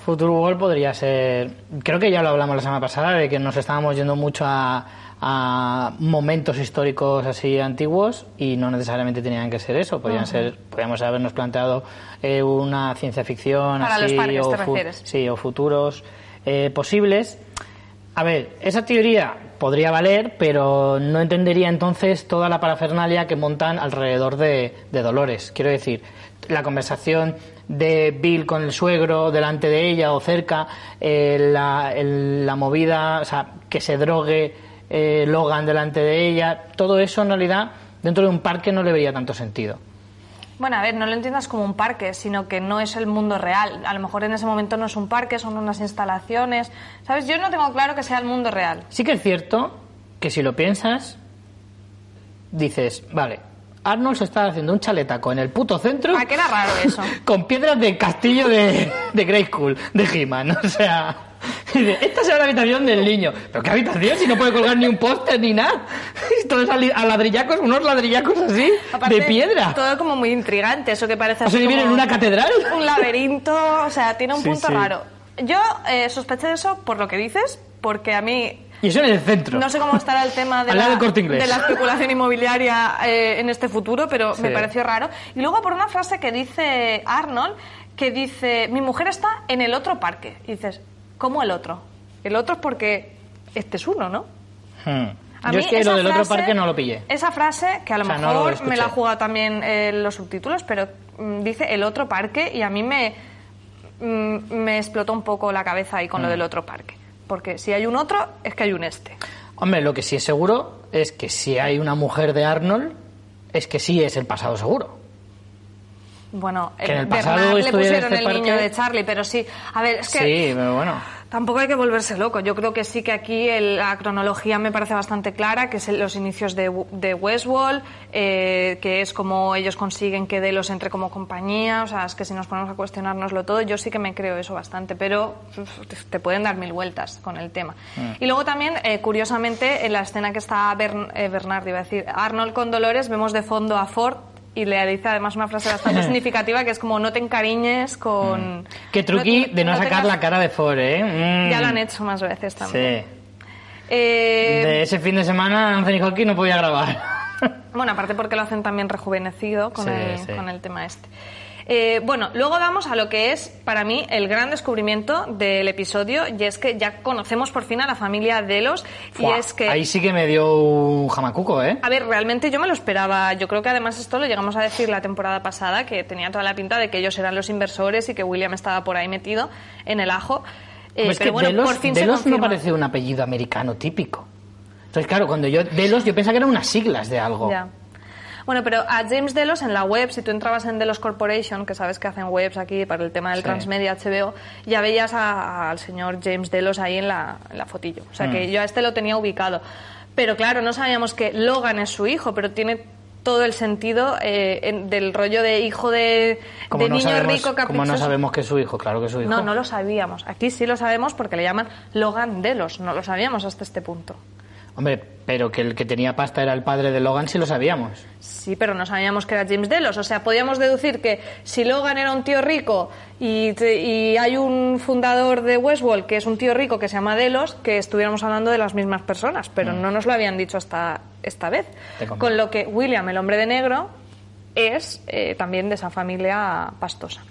Future World podría ser. Creo que ya lo hablamos la semana pasada de que nos estábamos yendo mucho a, a momentos históricos así antiguos y no necesariamente tenían que ser eso. Podrían ser, podríamos habernos planteado eh, una ciencia ficción Para así los parques, o sí, o futuros eh, posibles. A ver, esa teoría podría valer, pero no entendería entonces toda la parafernalia que montan alrededor de, de Dolores. Quiero decir, la conversación de Bill con el suegro delante de ella o cerca, eh, la, el- la movida, o sea, que se drogue eh, Logan delante de ella, todo eso en realidad dentro de un parque no le vería tanto sentido. Bueno, a ver, no lo entiendas como un parque, sino que no es el mundo real. A lo mejor en ese momento no es un parque, son unas instalaciones. ¿Sabes? Yo no tengo claro que sea el mundo real. Sí que es cierto que si lo piensas, dices, vale, Arnold se está haciendo un chaletaco en el puto centro Ah, que era raro eso. [LAUGHS] con piedras del castillo de, de Grey School, de He-Man, o sea... dice, Esta será la habitación del niño. ¿Pero qué habitación? Si no puede colgar ni un póster ni nada. [LAUGHS] Todo es a a ladrillacos, unos ladrillacos así, Aparte, de piedra. Todo como muy intrigante, eso que parece ¿O sea, vivir en una catedral? Un laberinto, o sea, tiene un Sí, punto sí. raro. Yo eh, sospeché de eso por lo que dices, porque a mí Y eso en el centro. no sé cómo estará el tema de, [LAUGHS] la, de la especulación inmobiliaria eh, en este futuro, pero me pareció raro. Y luego por una frase que dice Arnold, que dice, mi mujer está en el otro parque. Y dices, ¿cómo el otro? El otro es porque este es uno, ¿no? Hmm. A Yo mí es que lo del otro parque no lo pillé. Esa frase, que a lo O sea, no lo mejor me la ha jugado también eh, los subtítulos, pero mm, dice el otro parque y a mí me, mm, me explotó un poco la cabeza ahí con lo del otro parque. Porque si hay un otro, es que hay un este. Hombre, lo que sí es seguro es que si hay una mujer de Arnold, es que sí es el pasado seguro. Bueno, Que en el pasado le pusieron este el niño de Charlie, pero sí. A ver, es que Sí, pero bueno. Tampoco hay que volverse loco. Yo creo que sí que aquí el- la cronología me parece bastante clara, que es el- los inicios de, de Westworld, eh, que es como ellos consiguen que Delos entre como compañía. O sea, es que si nos ponemos a cuestionárnoslo todo, yo sí que me creo eso bastante, pero uf, te- te pueden dar mil vueltas con el tema. Mm. Y luego también, eh, curiosamente, en la escena que está Bern, eh, Bernard, iba a decir, Arnold con Dolores, vemos de fondo a Ford. Y le dice además una frase bastante [LAUGHS] significativa que es como no te encariñes con... Qué truqui no- de no, no sacar la cara de Ford, ¿eh? Mm. Ya lo han hecho más veces también. Sí. Eh, De ese fin de semana Anthony Hopkins no podía grabar. Bueno, aparte porque lo hacen también rejuvenecido con, Sí, el, sí. con el tema este. Eh, bueno, luego vamos a lo que es para mí el gran descubrimiento del episodio y es que ya conocemos por fin a la familia Delos y Fua, es que... Ahí sí que me dio un jamacuco, ¿eh? A ver, realmente yo me lo esperaba. Yo creo que además esto lo llegamos a decir la temporada pasada, que tenía toda la pinta de que ellos eran los inversores y que William estaba por ahí metido en el ajo. Eh, Hombre, es pero que bueno, Delos, por fin se Delos no confirma. parece un apellido americano típico. Entonces, claro, cuando yo Delos, yo pensaba que eran unas siglas de algo. Ya. Bueno, pero a James Delos en la web, si tú entrabas en Delos Corporation, que sabes que hacen webs aquí para el tema del Sí. transmedia HBO, ya veías a- al señor James Delos ahí en la, en la fotillo. O sea que Mm. yo a este lo tenía ubicado. Pero claro, no sabíamos que Logan es su hijo, pero tiene todo el sentido eh, en- del rollo de hijo de, Como de no niño sabemos- rico Como caprichoso. no sabemos que es su hijo, claro que es su hijo. No, no lo sabíamos. Aquí sí lo sabemos porque le llaman Logan Delos. No lo sabíamos hasta este punto. Hombre, pero que el que tenía pasta era el padre de Logan, sí lo sabíamos. Sí, pero no sabíamos que era James Delos. O sea, podíamos deducir que si Logan era un tío rico y, y hay un fundador de Westworld que es un tío rico que se llama Delos, que estuviéramos hablando de las mismas personas, pero no nos lo habían dicho hasta esta vez. Mm. Con lo que William, el hombre de negro, es eh, también de esa familia pastosa.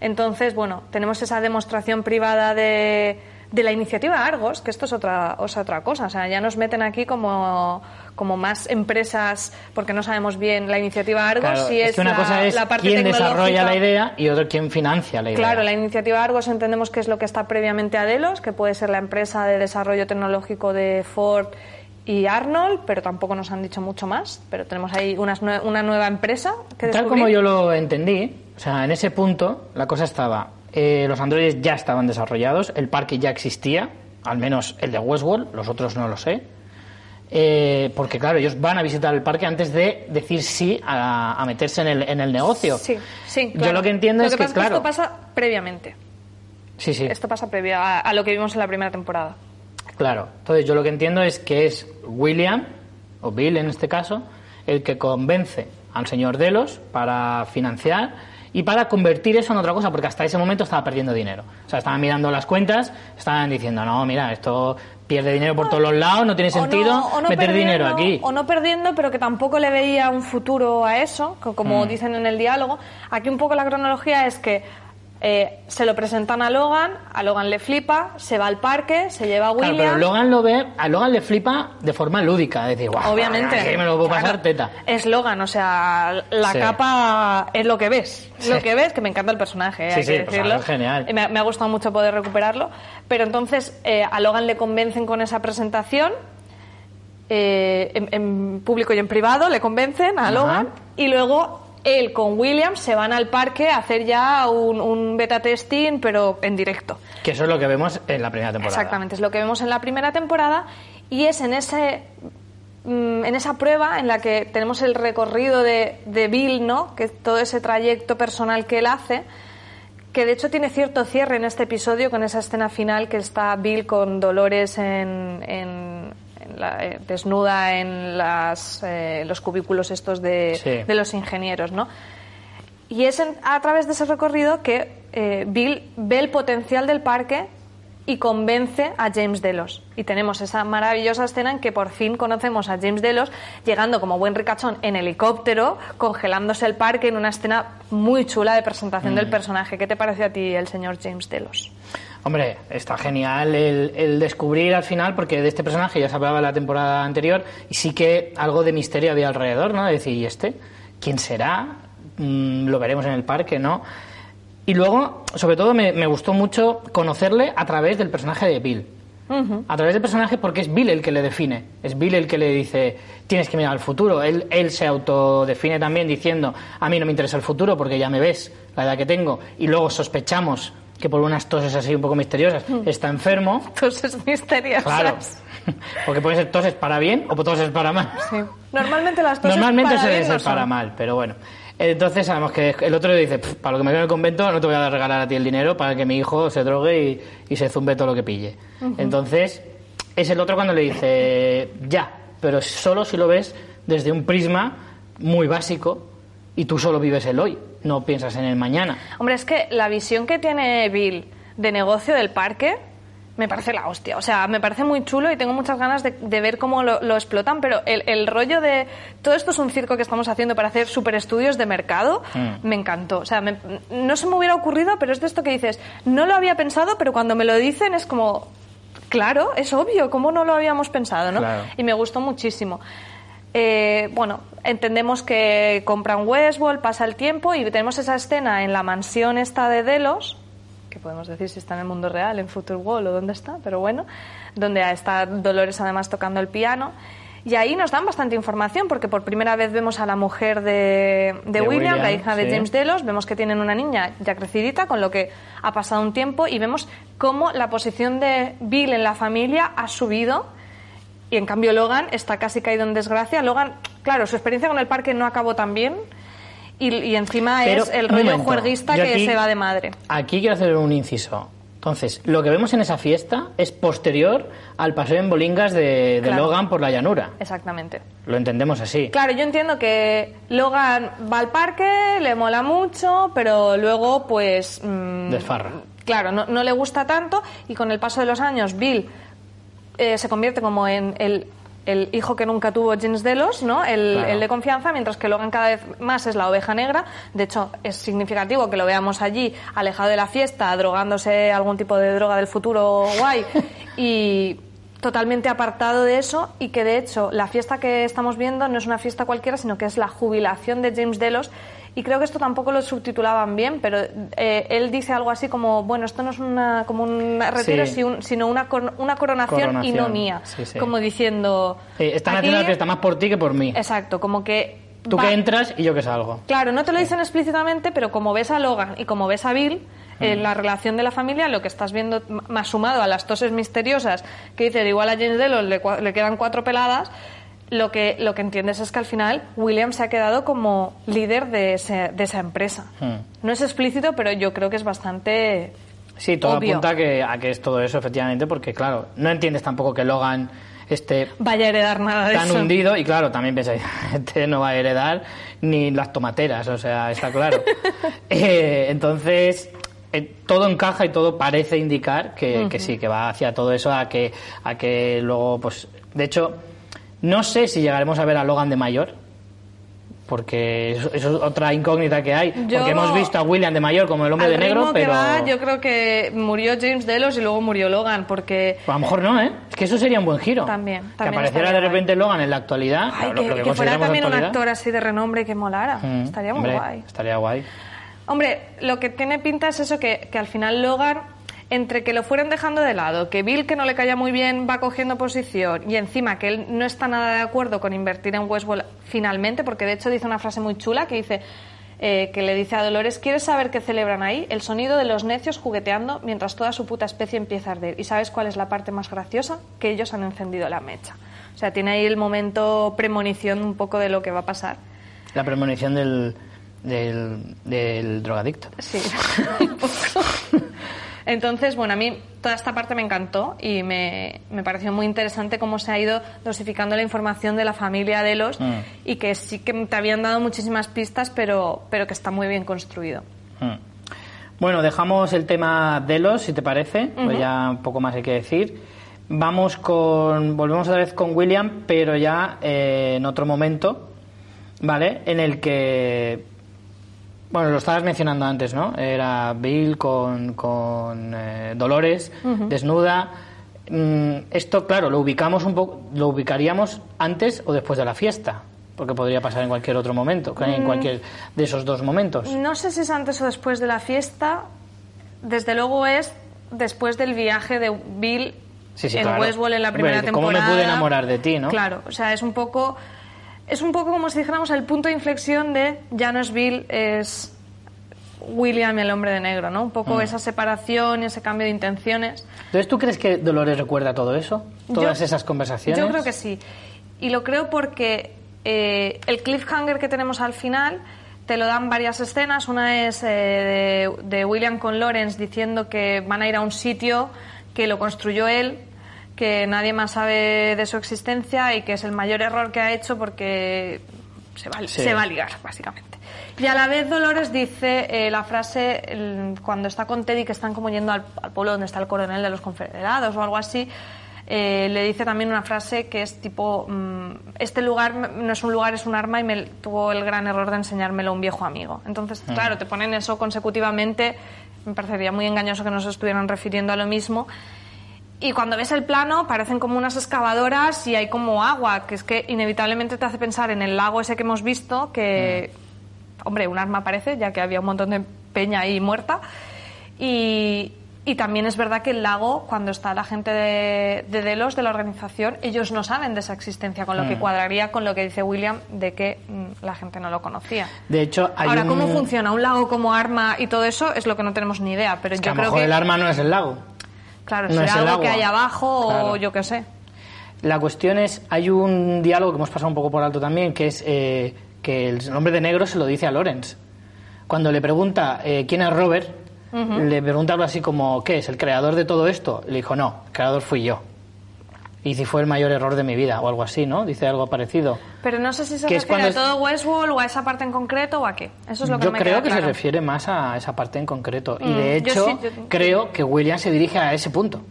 Entonces, bueno, tenemos esa demostración privada de, de la iniciativa Argos, que esto es otra, es otra cosa. O sea, ya nos meten aquí como, como más empresas, porque no sabemos bien la iniciativa Argos Claro, si es, que una la, cosa es la parte quién desarrolla la idea y otro quién financia la idea. Claro, la iniciativa Argos entendemos que es lo que está previamente a Delos, que puede ser la empresa de desarrollo tecnológico de Ford y Arnold, pero tampoco nos han dicho mucho más. Pero tenemos ahí unas una nueva empresa que Tal descubrir. como yo lo entendí, o sea, en ese punto la cosa estaba, eh, los androides ya estaban desarrollados, el parque ya existía, al menos el de Westworld, los otros no lo sé, eh, porque claro, ellos van a visitar el parque antes de decir sí a, a meterse en el, en el negocio. Sí, sí. Yo lo que entiendo es que, pasa claro, esto pasa previamente. sí, sí, Esto pasa previo a, a lo que vimos en la primera temporada. claro. Entonces yo lo que entiendo es que es William, o Bill en este caso, el que convence al señor Delos para financiar y para convertir eso en otra cosa, porque hasta ese momento estaba perdiendo dinero. O sea, estaban mirando las cuentas, estaban diciendo, no, mira, esto pierde dinero por todos los lados, no tiene no- sentido no meter dinero aquí. O no perdiendo, pero que tampoco le veía un futuro a eso, co- como Mm. dicen en el diálogo. Aquí un poco la cronología es que eh, se lo presentan a Logan, a Logan le flipa, se va al parque, se lleva a Claro, William. pero Logan lo ve, a Logan le flipa de forma lúdica, es decir, guau, Obviamente. aquí me lo puedo Claro, pasar teta. Es Logan, o sea, la Sí. capa es lo que ves. Sí. Lo que ves, que me encanta el personaje, eh, Sí, hay sí, que decirlo. es genial. Me, me ha gustado mucho poder recuperarlo. Pero entonces eh, a Logan le convencen con esa presentación. eh, en, en público y en privado le convencen a Ajá. Logan y luego él con William se van al parque a hacer ya un, un beta testing pero en directo. Que eso es lo que vemos en la primera temporada. Exactamente, es lo que vemos en la primera temporada y es en ese mm, en esa prueba en la que tenemos el recorrido de, de Bill, ¿no? Que todo ese trayecto personal que él hace, que de hecho tiene cierto cierre en este episodio con esa escena final que está Bill con Dolores en la- eh, desnuda en las, eh, los cubículos estos de, Sí. de los ingenieros, ¿no? Y es en- a través de ese recorrido que eh, Bill ve el potencial del parque y convence a James Delos. Y tenemos esa maravillosa escena en que por fin conocemos a James Delos llegando como buen ricachón en helicóptero, congelándose el parque en una escena muy chula de presentación del personaje. ¿Qué te pareció a ti el señor James Delos? Hombre, está genial el, el descubrir al final, porque de este personaje ya se hablaba la temporada anterior, y sí que algo de misterio había alrededor, ¿no? De decir, ¿y este? ¿Quién será? Mm, lo veremos en el parque, ¿no? Y luego, sobre todo, me, me gustó mucho conocerle a través del personaje de Bill. A través del personaje porque es Bill el que le define. Es Bill el que le dice, tienes que mirar al futuro. Él, él se autodefine también diciendo, a mí no me interesa el futuro porque ya me ves, la edad que tengo. Y luego sospechamos que por unas toses así un poco misteriosas está enfermo. [LAUGHS] Toses misteriosas. Claro. [LAUGHS] Porque pueden ser toses para bien o toses para mal. Sí. Normalmente las toses Normalmente para se bien no para mal, pero bueno. Entonces sabemos que el otro le dice, "Pff, para lo que me quedo en el convento no te voy a regalar a ti el dinero para que mi hijo se drogue y, y se zumbe todo lo que pille. Entonces es el otro cuando le dice, ya, pero solo si lo ves desde un prisma muy básico y tú solo vives el hoy, no piensas en el mañana. Hombre, es que la visión que tiene Bill de negocio del parque me parece la hostia. O sea, me parece muy chulo y tengo muchas ganas de, de ver cómo lo, lo explotan, pero el, el rollo de todo esto es un circo que estamos haciendo para hacer super estudios de mercado, Mm. me encantó. O sea, me- no se me hubiera ocurrido, pero es de esto que dices, no lo había pensado, pero cuando me lo dicen es como, claro, es obvio, ¿cómo no lo habíamos pensado? ¿no? Claro. Y me gustó muchísimo. Eh, bueno, entendemos que compran Westworld, pasa el tiempo y tenemos esa escena en la mansión esta de Delos, que podemos decir si está en el mundo real, en Future World o dónde está, pero bueno, donde está Dolores además tocando el piano. Y ahí nos dan bastante información porque por primera vez vemos a la mujer de, de De William, la hija de. James Delos, vemos que tienen una niña ya crecidita, con lo que ha pasado un tiempo y vemos cómo la posición de Bill en la familia ha subido y en cambio Logan está casi caído en desgracia. Logan claro, su experiencia con el parque no acabó tan bien y, y encima Pero, es el rollo momento, juerguista que aquí- se va de madre. Aquí quiero hacer un inciso. Entonces, lo que vemos en esa fiesta es posterior al paseo en bolingas de, de Claro. Logan por la llanura. Exactamente. Lo entendemos así. Claro, yo entiendo que Logan va al parque, le mola mucho, pero luego pues... mm, Desfarra. Claro, no, no le gusta tanto y con el paso de los años Bill eh, se convierte como en el, el hijo que nunca tuvo James Delos, ¿no? El, Claro. el de confianza, mientras que Logan cada vez más es la oveja negra. De hecho, es significativo que lo veamos allí, alejado de la fiesta, drogándose algún tipo de droga del futuro guay [LAUGHS] y totalmente apartado de eso y que de hecho la fiesta que estamos viendo no es una fiesta cualquiera, sino que es la jubilación de James Delos y creo que esto tampoco lo subtitulaban bien, pero eh, él dice algo así como, bueno, esto no es una, como un retiro, Sí. sino una, una coronación, y no mía. sí, sí. Como diciendo... Están aquí- haciendo la fiesta más por ti que por mí. Exacto, como que... Tú va- que entras y yo que salgo. Claro, no te lo dicen explícitamente, pero como ves a Logan y como ves a Bill, Mm. en la relación de la familia, lo que estás viendo, más sumado a las toses misteriosas, que dice, igual a James Delos le, le quedan cuatro peladas, lo que, lo que entiendes es que al final William se ha quedado como líder de, ese- de esa empresa. Hmm. No es explícito, pero yo creo que es bastante... Sí, todo Obvio. apunta a que, a que es todo eso, efectivamente, porque, claro, no entiendes tampoco que Logan esté Vaya a heredar nada de tan eso. hundido y, claro, también pensáis, [LAUGHS] este no va a heredar ni las tomateras, o sea, está claro. [LAUGHS] Eh, entonces, eh, todo encaja y todo parece indicar que, que sí, que va hacia todo eso, a que, a que luego, pues, de hecho, no sé si llegaremos a ver a Logan de mayor. Porque eso, es otra incógnita que hay. Yo- porque hemos visto a William de mayor como el hombre Al de negro, ritmo que pero. va, yo creo que murió James Delos y luego murió Logan, porque... Pues a lo mejor no, ¿eh? Es que eso sería un buen giro. También, Que apareciera de repente Logan en la actualidad. Ay, que, lo que fuera también un actor así de renombre que molara. Mm, Estaría muy hombre, guay. Estaría guay. Hombre, lo que tiene pinta es eso, que, que al final Logan, entre que lo fueran dejando de lado, que Bill, que no le caía muy bien, va cogiendo posición, y encima que él no está nada de acuerdo con invertir en Westworld finalmente, porque de hecho dice una frase muy chula que dice... eh, que le dice a Dolores, ¿quieres saber qué celebran ahí? El sonido de los necios jugueteando mientras toda su puta especie empieza a arder. ¿Y sabes cuál es la parte más graciosa? Que ellos han encendido la mecha. O sea, tiene ahí el momento premonición un poco de lo que va a pasar. La premonición del, del, del drogadicto. Sí, [LAUGHS] un poco. [LAUGHS] Entonces, bueno, a mí toda esta parte me encantó y me, me pareció muy interesante cómo se ha ido dosificando la información de la familia Delos Mm. y que sí que te habían dado muchísimas pistas, pero, pero que está muy bien construido. Mm. Bueno, dejamos el tema Delos, si te parece, pues ya un poco más hay que decir. Vamos con, volvemos otra vez con William, pero ya eh, en otro momento, ¿vale? En el que, bueno, lo estabas mencionando antes, ¿no? Era Bill con, con eh, Dolores, desnuda. Mm, esto, claro, lo ubicamos un poco, lo ubicaríamos antes o después de la fiesta, porque podría pasar en cualquier otro momento, en cualquier de esos dos momentos. No sé si es antes o después de la fiesta, desde luego es después del viaje de Bill Sí, sí, en claro. Westworld en la primera ¿cómo me temporada. pude enamorar de ti, no? Claro, o sea, es un poco es un poco como si dijéramos el punto de inflexión de ya no es Bill, es William el hombre de negro, ¿no? Un poco Mm. esa separación y ese cambio de intenciones. Entonces, ¿tú crees que Dolores recuerda todo eso? ¿Todas Yo- esas conversaciones? Yo creo que sí. Y lo creo porque eh, el cliffhanger que tenemos al final te lo dan varias escenas. Una es eh, de, de William con Lawrence diciendo que van a ir a un sitio que lo construyó él, que nadie más sabe de su existencia y que es el mayor error que ha hecho porque se va, Sí. se va a ligar, básicamente. Y a la vez Dolores dice eh, la frase el- cuando está con Teddy que están como yendo al, al pueblo donde está el coronel de los confederados o algo así. eh, le dice también una frase que es tipo mm, este lugar no es un lugar es un arma y me tuvo el gran error de enseñármelo un viejo amigo entonces claro te ponen eso consecutivamente me parecería muy engañoso que nos estuvieran refiriendo a lo mismo y cuando ves el plano parecen como unas excavadoras y hay como agua, que es que inevitablemente te hace pensar en el lago ese que hemos visto, que, hombre, un arma parece, ya que había un montón de peña ahí muerta. Y, y también es verdad que el lago, cuando está la gente de, de Delos, de la organización, ellos no saben de esa existencia, con lo que cuadraría con lo que dice William de que mm, la gente no lo conocía. De hecho, hay Ahora, un... ¿cómo funciona un lago como arma y todo eso? Es lo que no tenemos ni idea, pero Es que yo a lo creo que... el arma no es el lago. Claro, No será es el algo que agua. hay abajo Claro. o yo qué sé. La cuestión es, hay un diálogo que hemos pasado un poco por alto también, que es eh, que el hombre de negro se lo dice a Lawrence. Cuando le pregunta eh, quién es Robert, le pregunta algo así como, ¿qué es? ¿El creador de todo esto? Le dijo, no, el creador fui yo. Y si fue el mayor error de mi vida, o algo así, ¿no? Dice algo parecido. Pero no sé si se Que refiere a todo Westworld o a esa parte en concreto o a qué. Eso es lo que Yo no me creo queda que se refiere más a esa parte en concreto. Y Mm, de yo hecho, sí, yo- creo que William se dirige a ese punto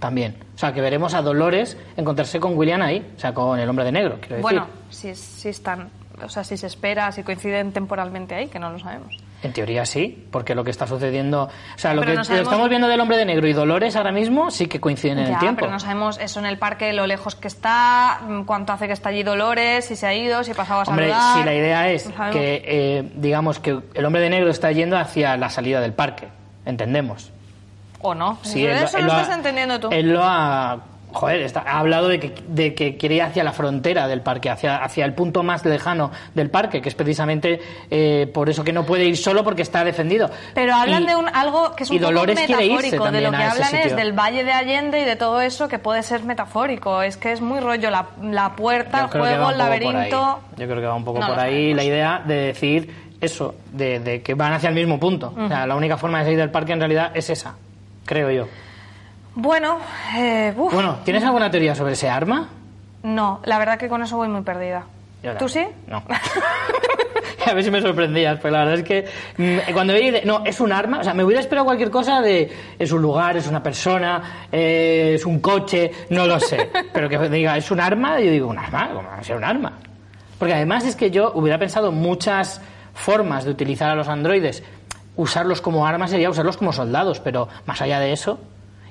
también. O sea, que veremos a Dolores encontrarse con William ahí, o sea, con el hombre de negro, quiero decir. Bueno, si, si están, o sea, si se espera, si coinciden temporalmente ahí, que no lo sabemos. En teoría sí, porque lo que está sucediendo. O sea, lo Pero que no sabemos- estamos viendo del hombre de negro y Dolores ahora mismo sí que coinciden en ya, el tiempo. pero no sabemos eso en el parque, lo lejos que está, mm, cuánto hace que está allí Dolores, si se ha ido, si pasaba a Hombre, saludar. si la idea es No que, eh, digamos, que el hombre de negro está yendo hacia la salida del parque, entendemos. O no. Sí, Eso él lo- lo ha- estás entendiendo tú. Él lo ha. Joder, está- ha hablado de que, de que quiere ir hacia la frontera del parque, hacia, hacia el punto más lejano del parque, que es precisamente eh, por eso que no puede ir solo porque está defendido. Pero hablan Y- de un, algo que es un y poco Dolores metafórico. De lo que hablan es del Valle de Allende y de todo eso que puede ser metafórico. Es que es muy rollo la, la puerta, el juego, el laberinto. Yo creo que va un poco No por ahí la idea de decir eso, de, de que van hacia el mismo punto. O sea, la única forma de salir del parque en realidad es esa, creo yo. Bueno, eh, uf, Bueno, ¿tienes alguna teoría sobre ese arma? no, la verdad que con eso voy muy perdida. Yo ¿Tú sí? No. [LAUGHS] a ver si me sorprendías, pero la verdad es que mm, cuando veía, de- no, es un arma, o sea, me hubiera esperado cualquier cosa de es un lugar, es una persona, eh, es un coche, no lo sé, [LAUGHS] pero que diga es un arma, yo digo, ¿un arma? ¿Cómo va a ser un arma? Porque además es que yo hubiera pensado muchas formas de utilizar a los androides, usarlos como armas sería usarlos como soldados, pero más allá de eso,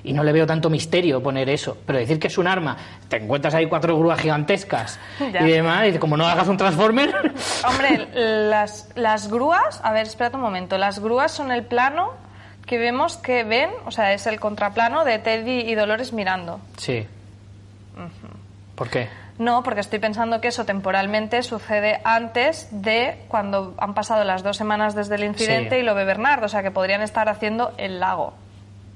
y no le veo tanto misterio poner eso, pero decir que es un arma, te encuentras ahí cuatro grúas gigantescas [LAUGHS] Ya. y demás, y como no hagas un transformer, [LAUGHS] Hombre, las, las grúas, a ver, espérate un momento, las grúas son el plano que vemos que ven, o sea, es el contraplano de Teddy y Dolores mirando. sí. ¿Por qué? No, porque estoy pensando que eso temporalmente sucede antes de cuando han pasado las dos semanas desde el incidente Sí. y lo ve Bernardo, o sea que podrían estar haciendo el lago,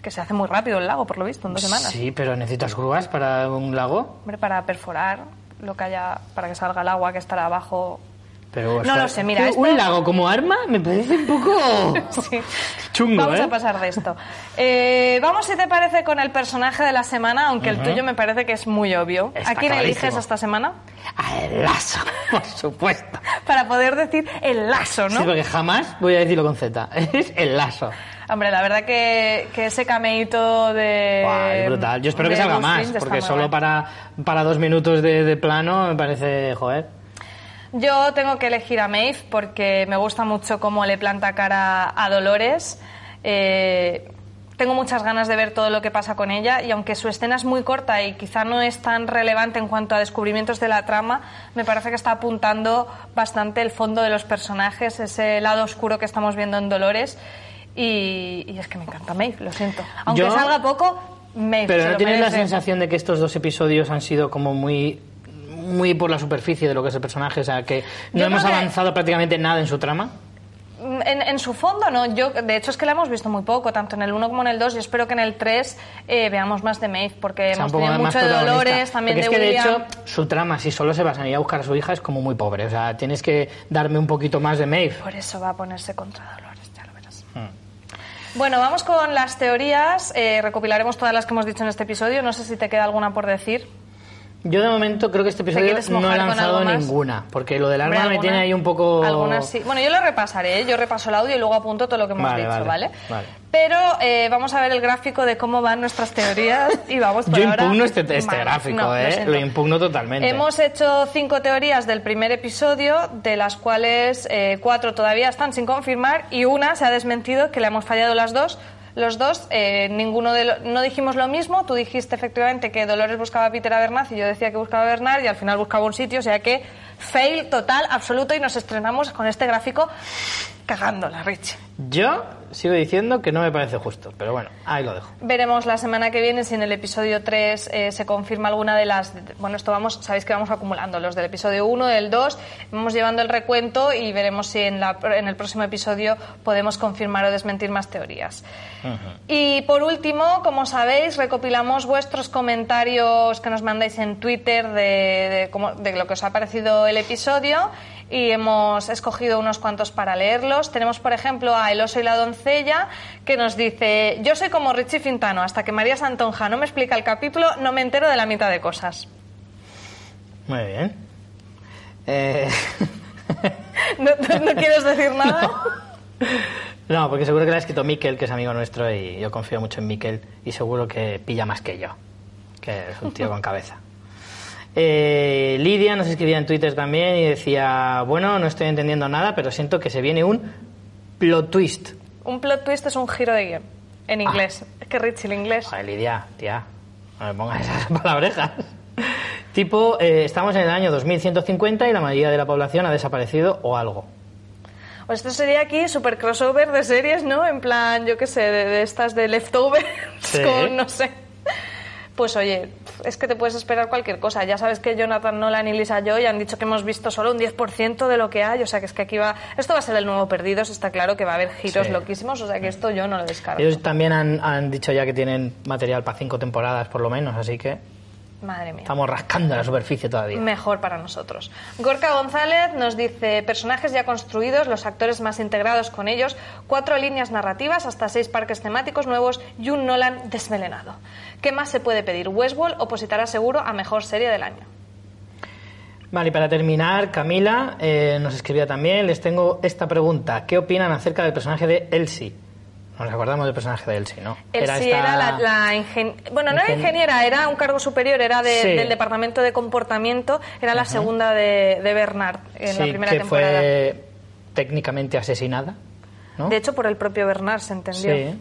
que se hace muy rápido el lago, por lo visto, en dos semanas. Sí, pero necesitas grúas para un lago. Hombre, para perforar lo que haya, para que salga el agua que estará abajo. Pero, No lo sé, mira, ¿Un esto- lago como arma me parece un poco [LAUGHS] Sí. chungo, Vamos ¿eh? a pasar de esto. Eh, vamos, si te parece, con el personaje de la semana, aunque el tuyo me parece que es muy obvio. Está ¿A quién eliges esta semana? Al lazo, [LAUGHS] por supuesto. Para poder decir el lazo, ¿no? Sí, porque jamás voy a decirlo con Z. [LAUGHS] Es el lazo. Hombre, la verdad que, que ese cameíto de. Buah, es brutal. Yo espero que salga más, porque solo para, para dos minutos de, de plano me parece, joder. Yo tengo que elegir a Maeve porque me gusta mucho cómo le planta cara a Dolores. Eh, tengo muchas ganas de ver todo lo que pasa con ella y aunque su escena es muy corta y quizá no es tan relevante en cuanto a descubrimientos de la trama, me parece que está apuntando bastante el fondo de los personajes, ese lado oscuro que estamos viendo en Dolores. Y, y es que me encanta Maeve, lo siento. Aunque Yo- salga poco, Maeve. Pero se ¿no lo tienes la sensación de que estos dos episodios han sido como muy muy por la superficie de lo que es el personaje? O sea, que no Yo hemos creo que- avanzado prácticamente nada en su trama. En, en su fondo, no. Yo, de hecho, es que la hemos visto muy poco, tanto en el 1 como en el 2, y espero que en el 3 eh, veamos más de Maeve, porque sea, hemos tenido mucho de. Dolores, también Porque de es que, William. de hecho, su trama, si solo se basa en ir a buscar a su hija, es como muy pobre. O sea, tienes que darme un poquito más de Maeve. Por eso va a ponerse contra Dolores, ya lo verás. Hmm. Bueno, vamos con las teorías. eh, recopilaremos todas las que hemos dicho en este episodio. No sé si te queda alguna por decir. Yo de momento creo que este episodio no he lanzado ninguna, porque lo del arma me tiene ahí un poco... Algunas sí. Bueno, yo lo repasaré, ¿eh? yo repaso el audio y luego apunto todo lo que hemos Vale, dicho, vale, ¿vale? Pero eh, vamos a ver el gráfico de cómo van nuestras teorías [LAUGHS] y vamos por Yo ahora- impugno este, este Vale, gráfico, no, lo ¿eh? siento. Lo impugno totalmente. Hemos hecho cinco teorías del primer episodio, de las cuales eh, cuatro todavía están sin confirmar y una se ha desmentido, que le hemos fallado las dos. Los dos, eh, ninguno de lo- no dijimos lo mismo. Tú dijiste efectivamente que Dolores buscaba a Peter Abernathy y yo decía que buscaba a Bernard y al final buscaba un sitio, o sea que fail total, absoluto y nos estrenamos con este gráfico cagándola, Rich. Yo sigo diciendo que no me parece justo, pero bueno, ahí lo dejo. Veremos la semana que viene si en el episodio 3 eh, se confirma alguna de las... Bueno, esto vamos, sabéis que vamos acumulando los del episodio 1, del 2, vamos llevando el recuento y veremos si en, la, en el próximo episodio podemos confirmar o desmentir más teorías. Y por último, como sabéis, recopilamos vuestros comentarios que nos mandáis en Twitter de, de, de lo que os ha parecido el episodio y hemos escogido unos cuantos para leerlos. Tenemos, por ejemplo, a El oso y la doncella, que nos dice, yo soy como Richie Fintano, hasta que María Santonja no me explica el capítulo, no me entero de la mitad de cosas. Muy bien. Eh... [LAUGHS] ¿No, no, quieres decir [LAUGHS] nada? No, porque seguro que la ha escrito Miquel, que es amigo nuestro, y yo confío mucho en Miquel, y seguro que pilla más que yo, que es un tío con cabeza. Eh, Lidia nos escribía en Twitter también y decía, bueno, no estoy entendiendo nada, pero siento que se viene un plot twist. Un plot twist es un giro de guion, en inglés. Ah. Es que Rich el inglés. Joder, Lidia, tía, no me pongas esas [LAUGHS] palabrejas. tipo, eh, estamos en el año 2150 y la mayoría de la población ha desaparecido o algo. Pues esto sería aquí super crossover de series, ¿no? En plan, yo qué sé, de, de estas de leftovers, sí. [LAUGHS] con, no sé. Pues oye, es que te puedes esperar cualquier cosa. Ya sabes que Jonathan Nolan y Lisa Joy han dicho que hemos visto solo un 10% de lo que hay, o sea que es que aquí va... Esto va a ser el nuevo Perdidos, está claro que va a haber giros sí. loquísimos, o sea que esto yo no lo descarto. Ellos también han, han dicho ya que tienen material para cinco temporadas por lo menos, así que... Madre mía. Estamos rascando la superficie todavía. Mejor para nosotros. Gorka González nos dice personajes ya construidos, los actores más integrados con ellos, cuatro líneas narrativas, hasta seis parques temáticos nuevos y un Nolan desmelenado. ¿Qué más se puede pedir? Westworld opositará seguro a mejor serie del año. Vale, y para terminar, Camila eh, nos escribía también, les tengo esta pregunta. ¿Qué opinan acerca del personaje de Elsie? Nos acordamos del personaje de Elsie, ¿no? Elsie era, esta... era la, la ingen... Bueno, no era ingeniera, era un cargo superior, era de, sí. del departamento de comportamiento, era la segunda de, de, Bernard en sí, la primera que temporada. fue técnicamente asesinada, ¿no? De hecho, por el propio Bernard se entendió. Sí.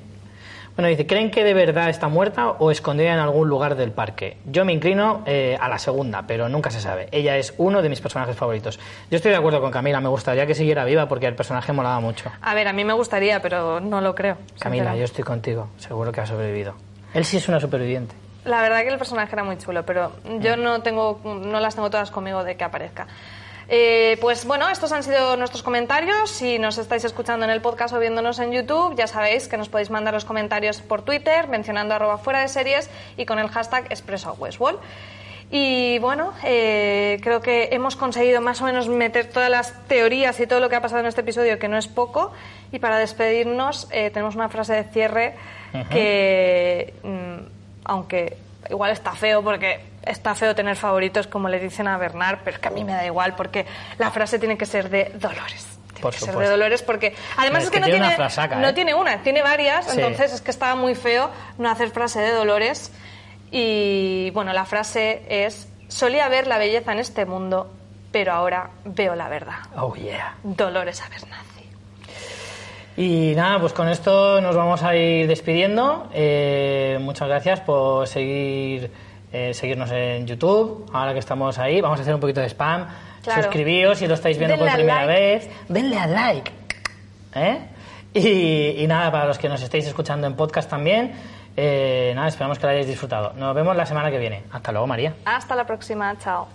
Bueno, dice, ¿creen que de verdad está muerta o escondida en algún lugar del parque? Yo me inclino eh, a la segunda, pero nunca se sabe. Ella es uno de mis personajes favoritos. Yo estoy de acuerdo con Camila, me gustaría que siguiera viva porque el personaje molaba mucho. A ver, a mí me gustaría, pero no lo creo. Camila, yo estoy contigo, seguro que ha sobrevivido. Él sí es una superviviente. La verdad que el personaje era muy chulo, pero yo no tengo, no las tengo todas conmigo de que aparezca. Eh, pues bueno, estos han sido nuestros comentarios. Si nos estáis escuchando en el podcast o viéndonos en YouTube, ya sabéis que nos podéis mandar los comentarios por Twitter, mencionando arroba fuera de series y con el hashtag expreso Westwall. Y bueno, eh, creo que hemos conseguido más o menos meter todas las teorías y todo lo que ha pasado en este episodio, que no es poco. Y para despedirnos, eh, tenemos una frase de cierre uh -huh. que, mmm, aunque igual está feo porque está feo tener favoritos como le dicen a Bernard, pero es que a mí me da igual porque la frase tiene que ser de Dolores. Tiene Por que supuesto. ser de Dolores porque además es, es que, que, no tiene, frasaca, no ¿eh? tiene una, tiene varias, sí. entonces es que estaba muy feo no hacer frase de Dolores y bueno, la frase es solía ver la belleza en este mundo, pero ahora veo la verdad. Oh yeah. Dolores Abernathy. Y nada, pues con esto nos vamos a ir despidiendo. Eh, muchas gracias por seguir eh, seguirnos en YouTube. Ahora que estamos ahí, vamos a hacer un poquito de spam. Claro. Suscribíos si lo estáis viendo Denle por primera like. vez. Denle a like. ¿Eh? Y, y, nada, para los que nos estéis escuchando en podcast también, eh, nada, esperamos que lo hayáis disfrutado. Nos vemos la semana que viene. Hasta luego, María. Hasta la próxima. Chao.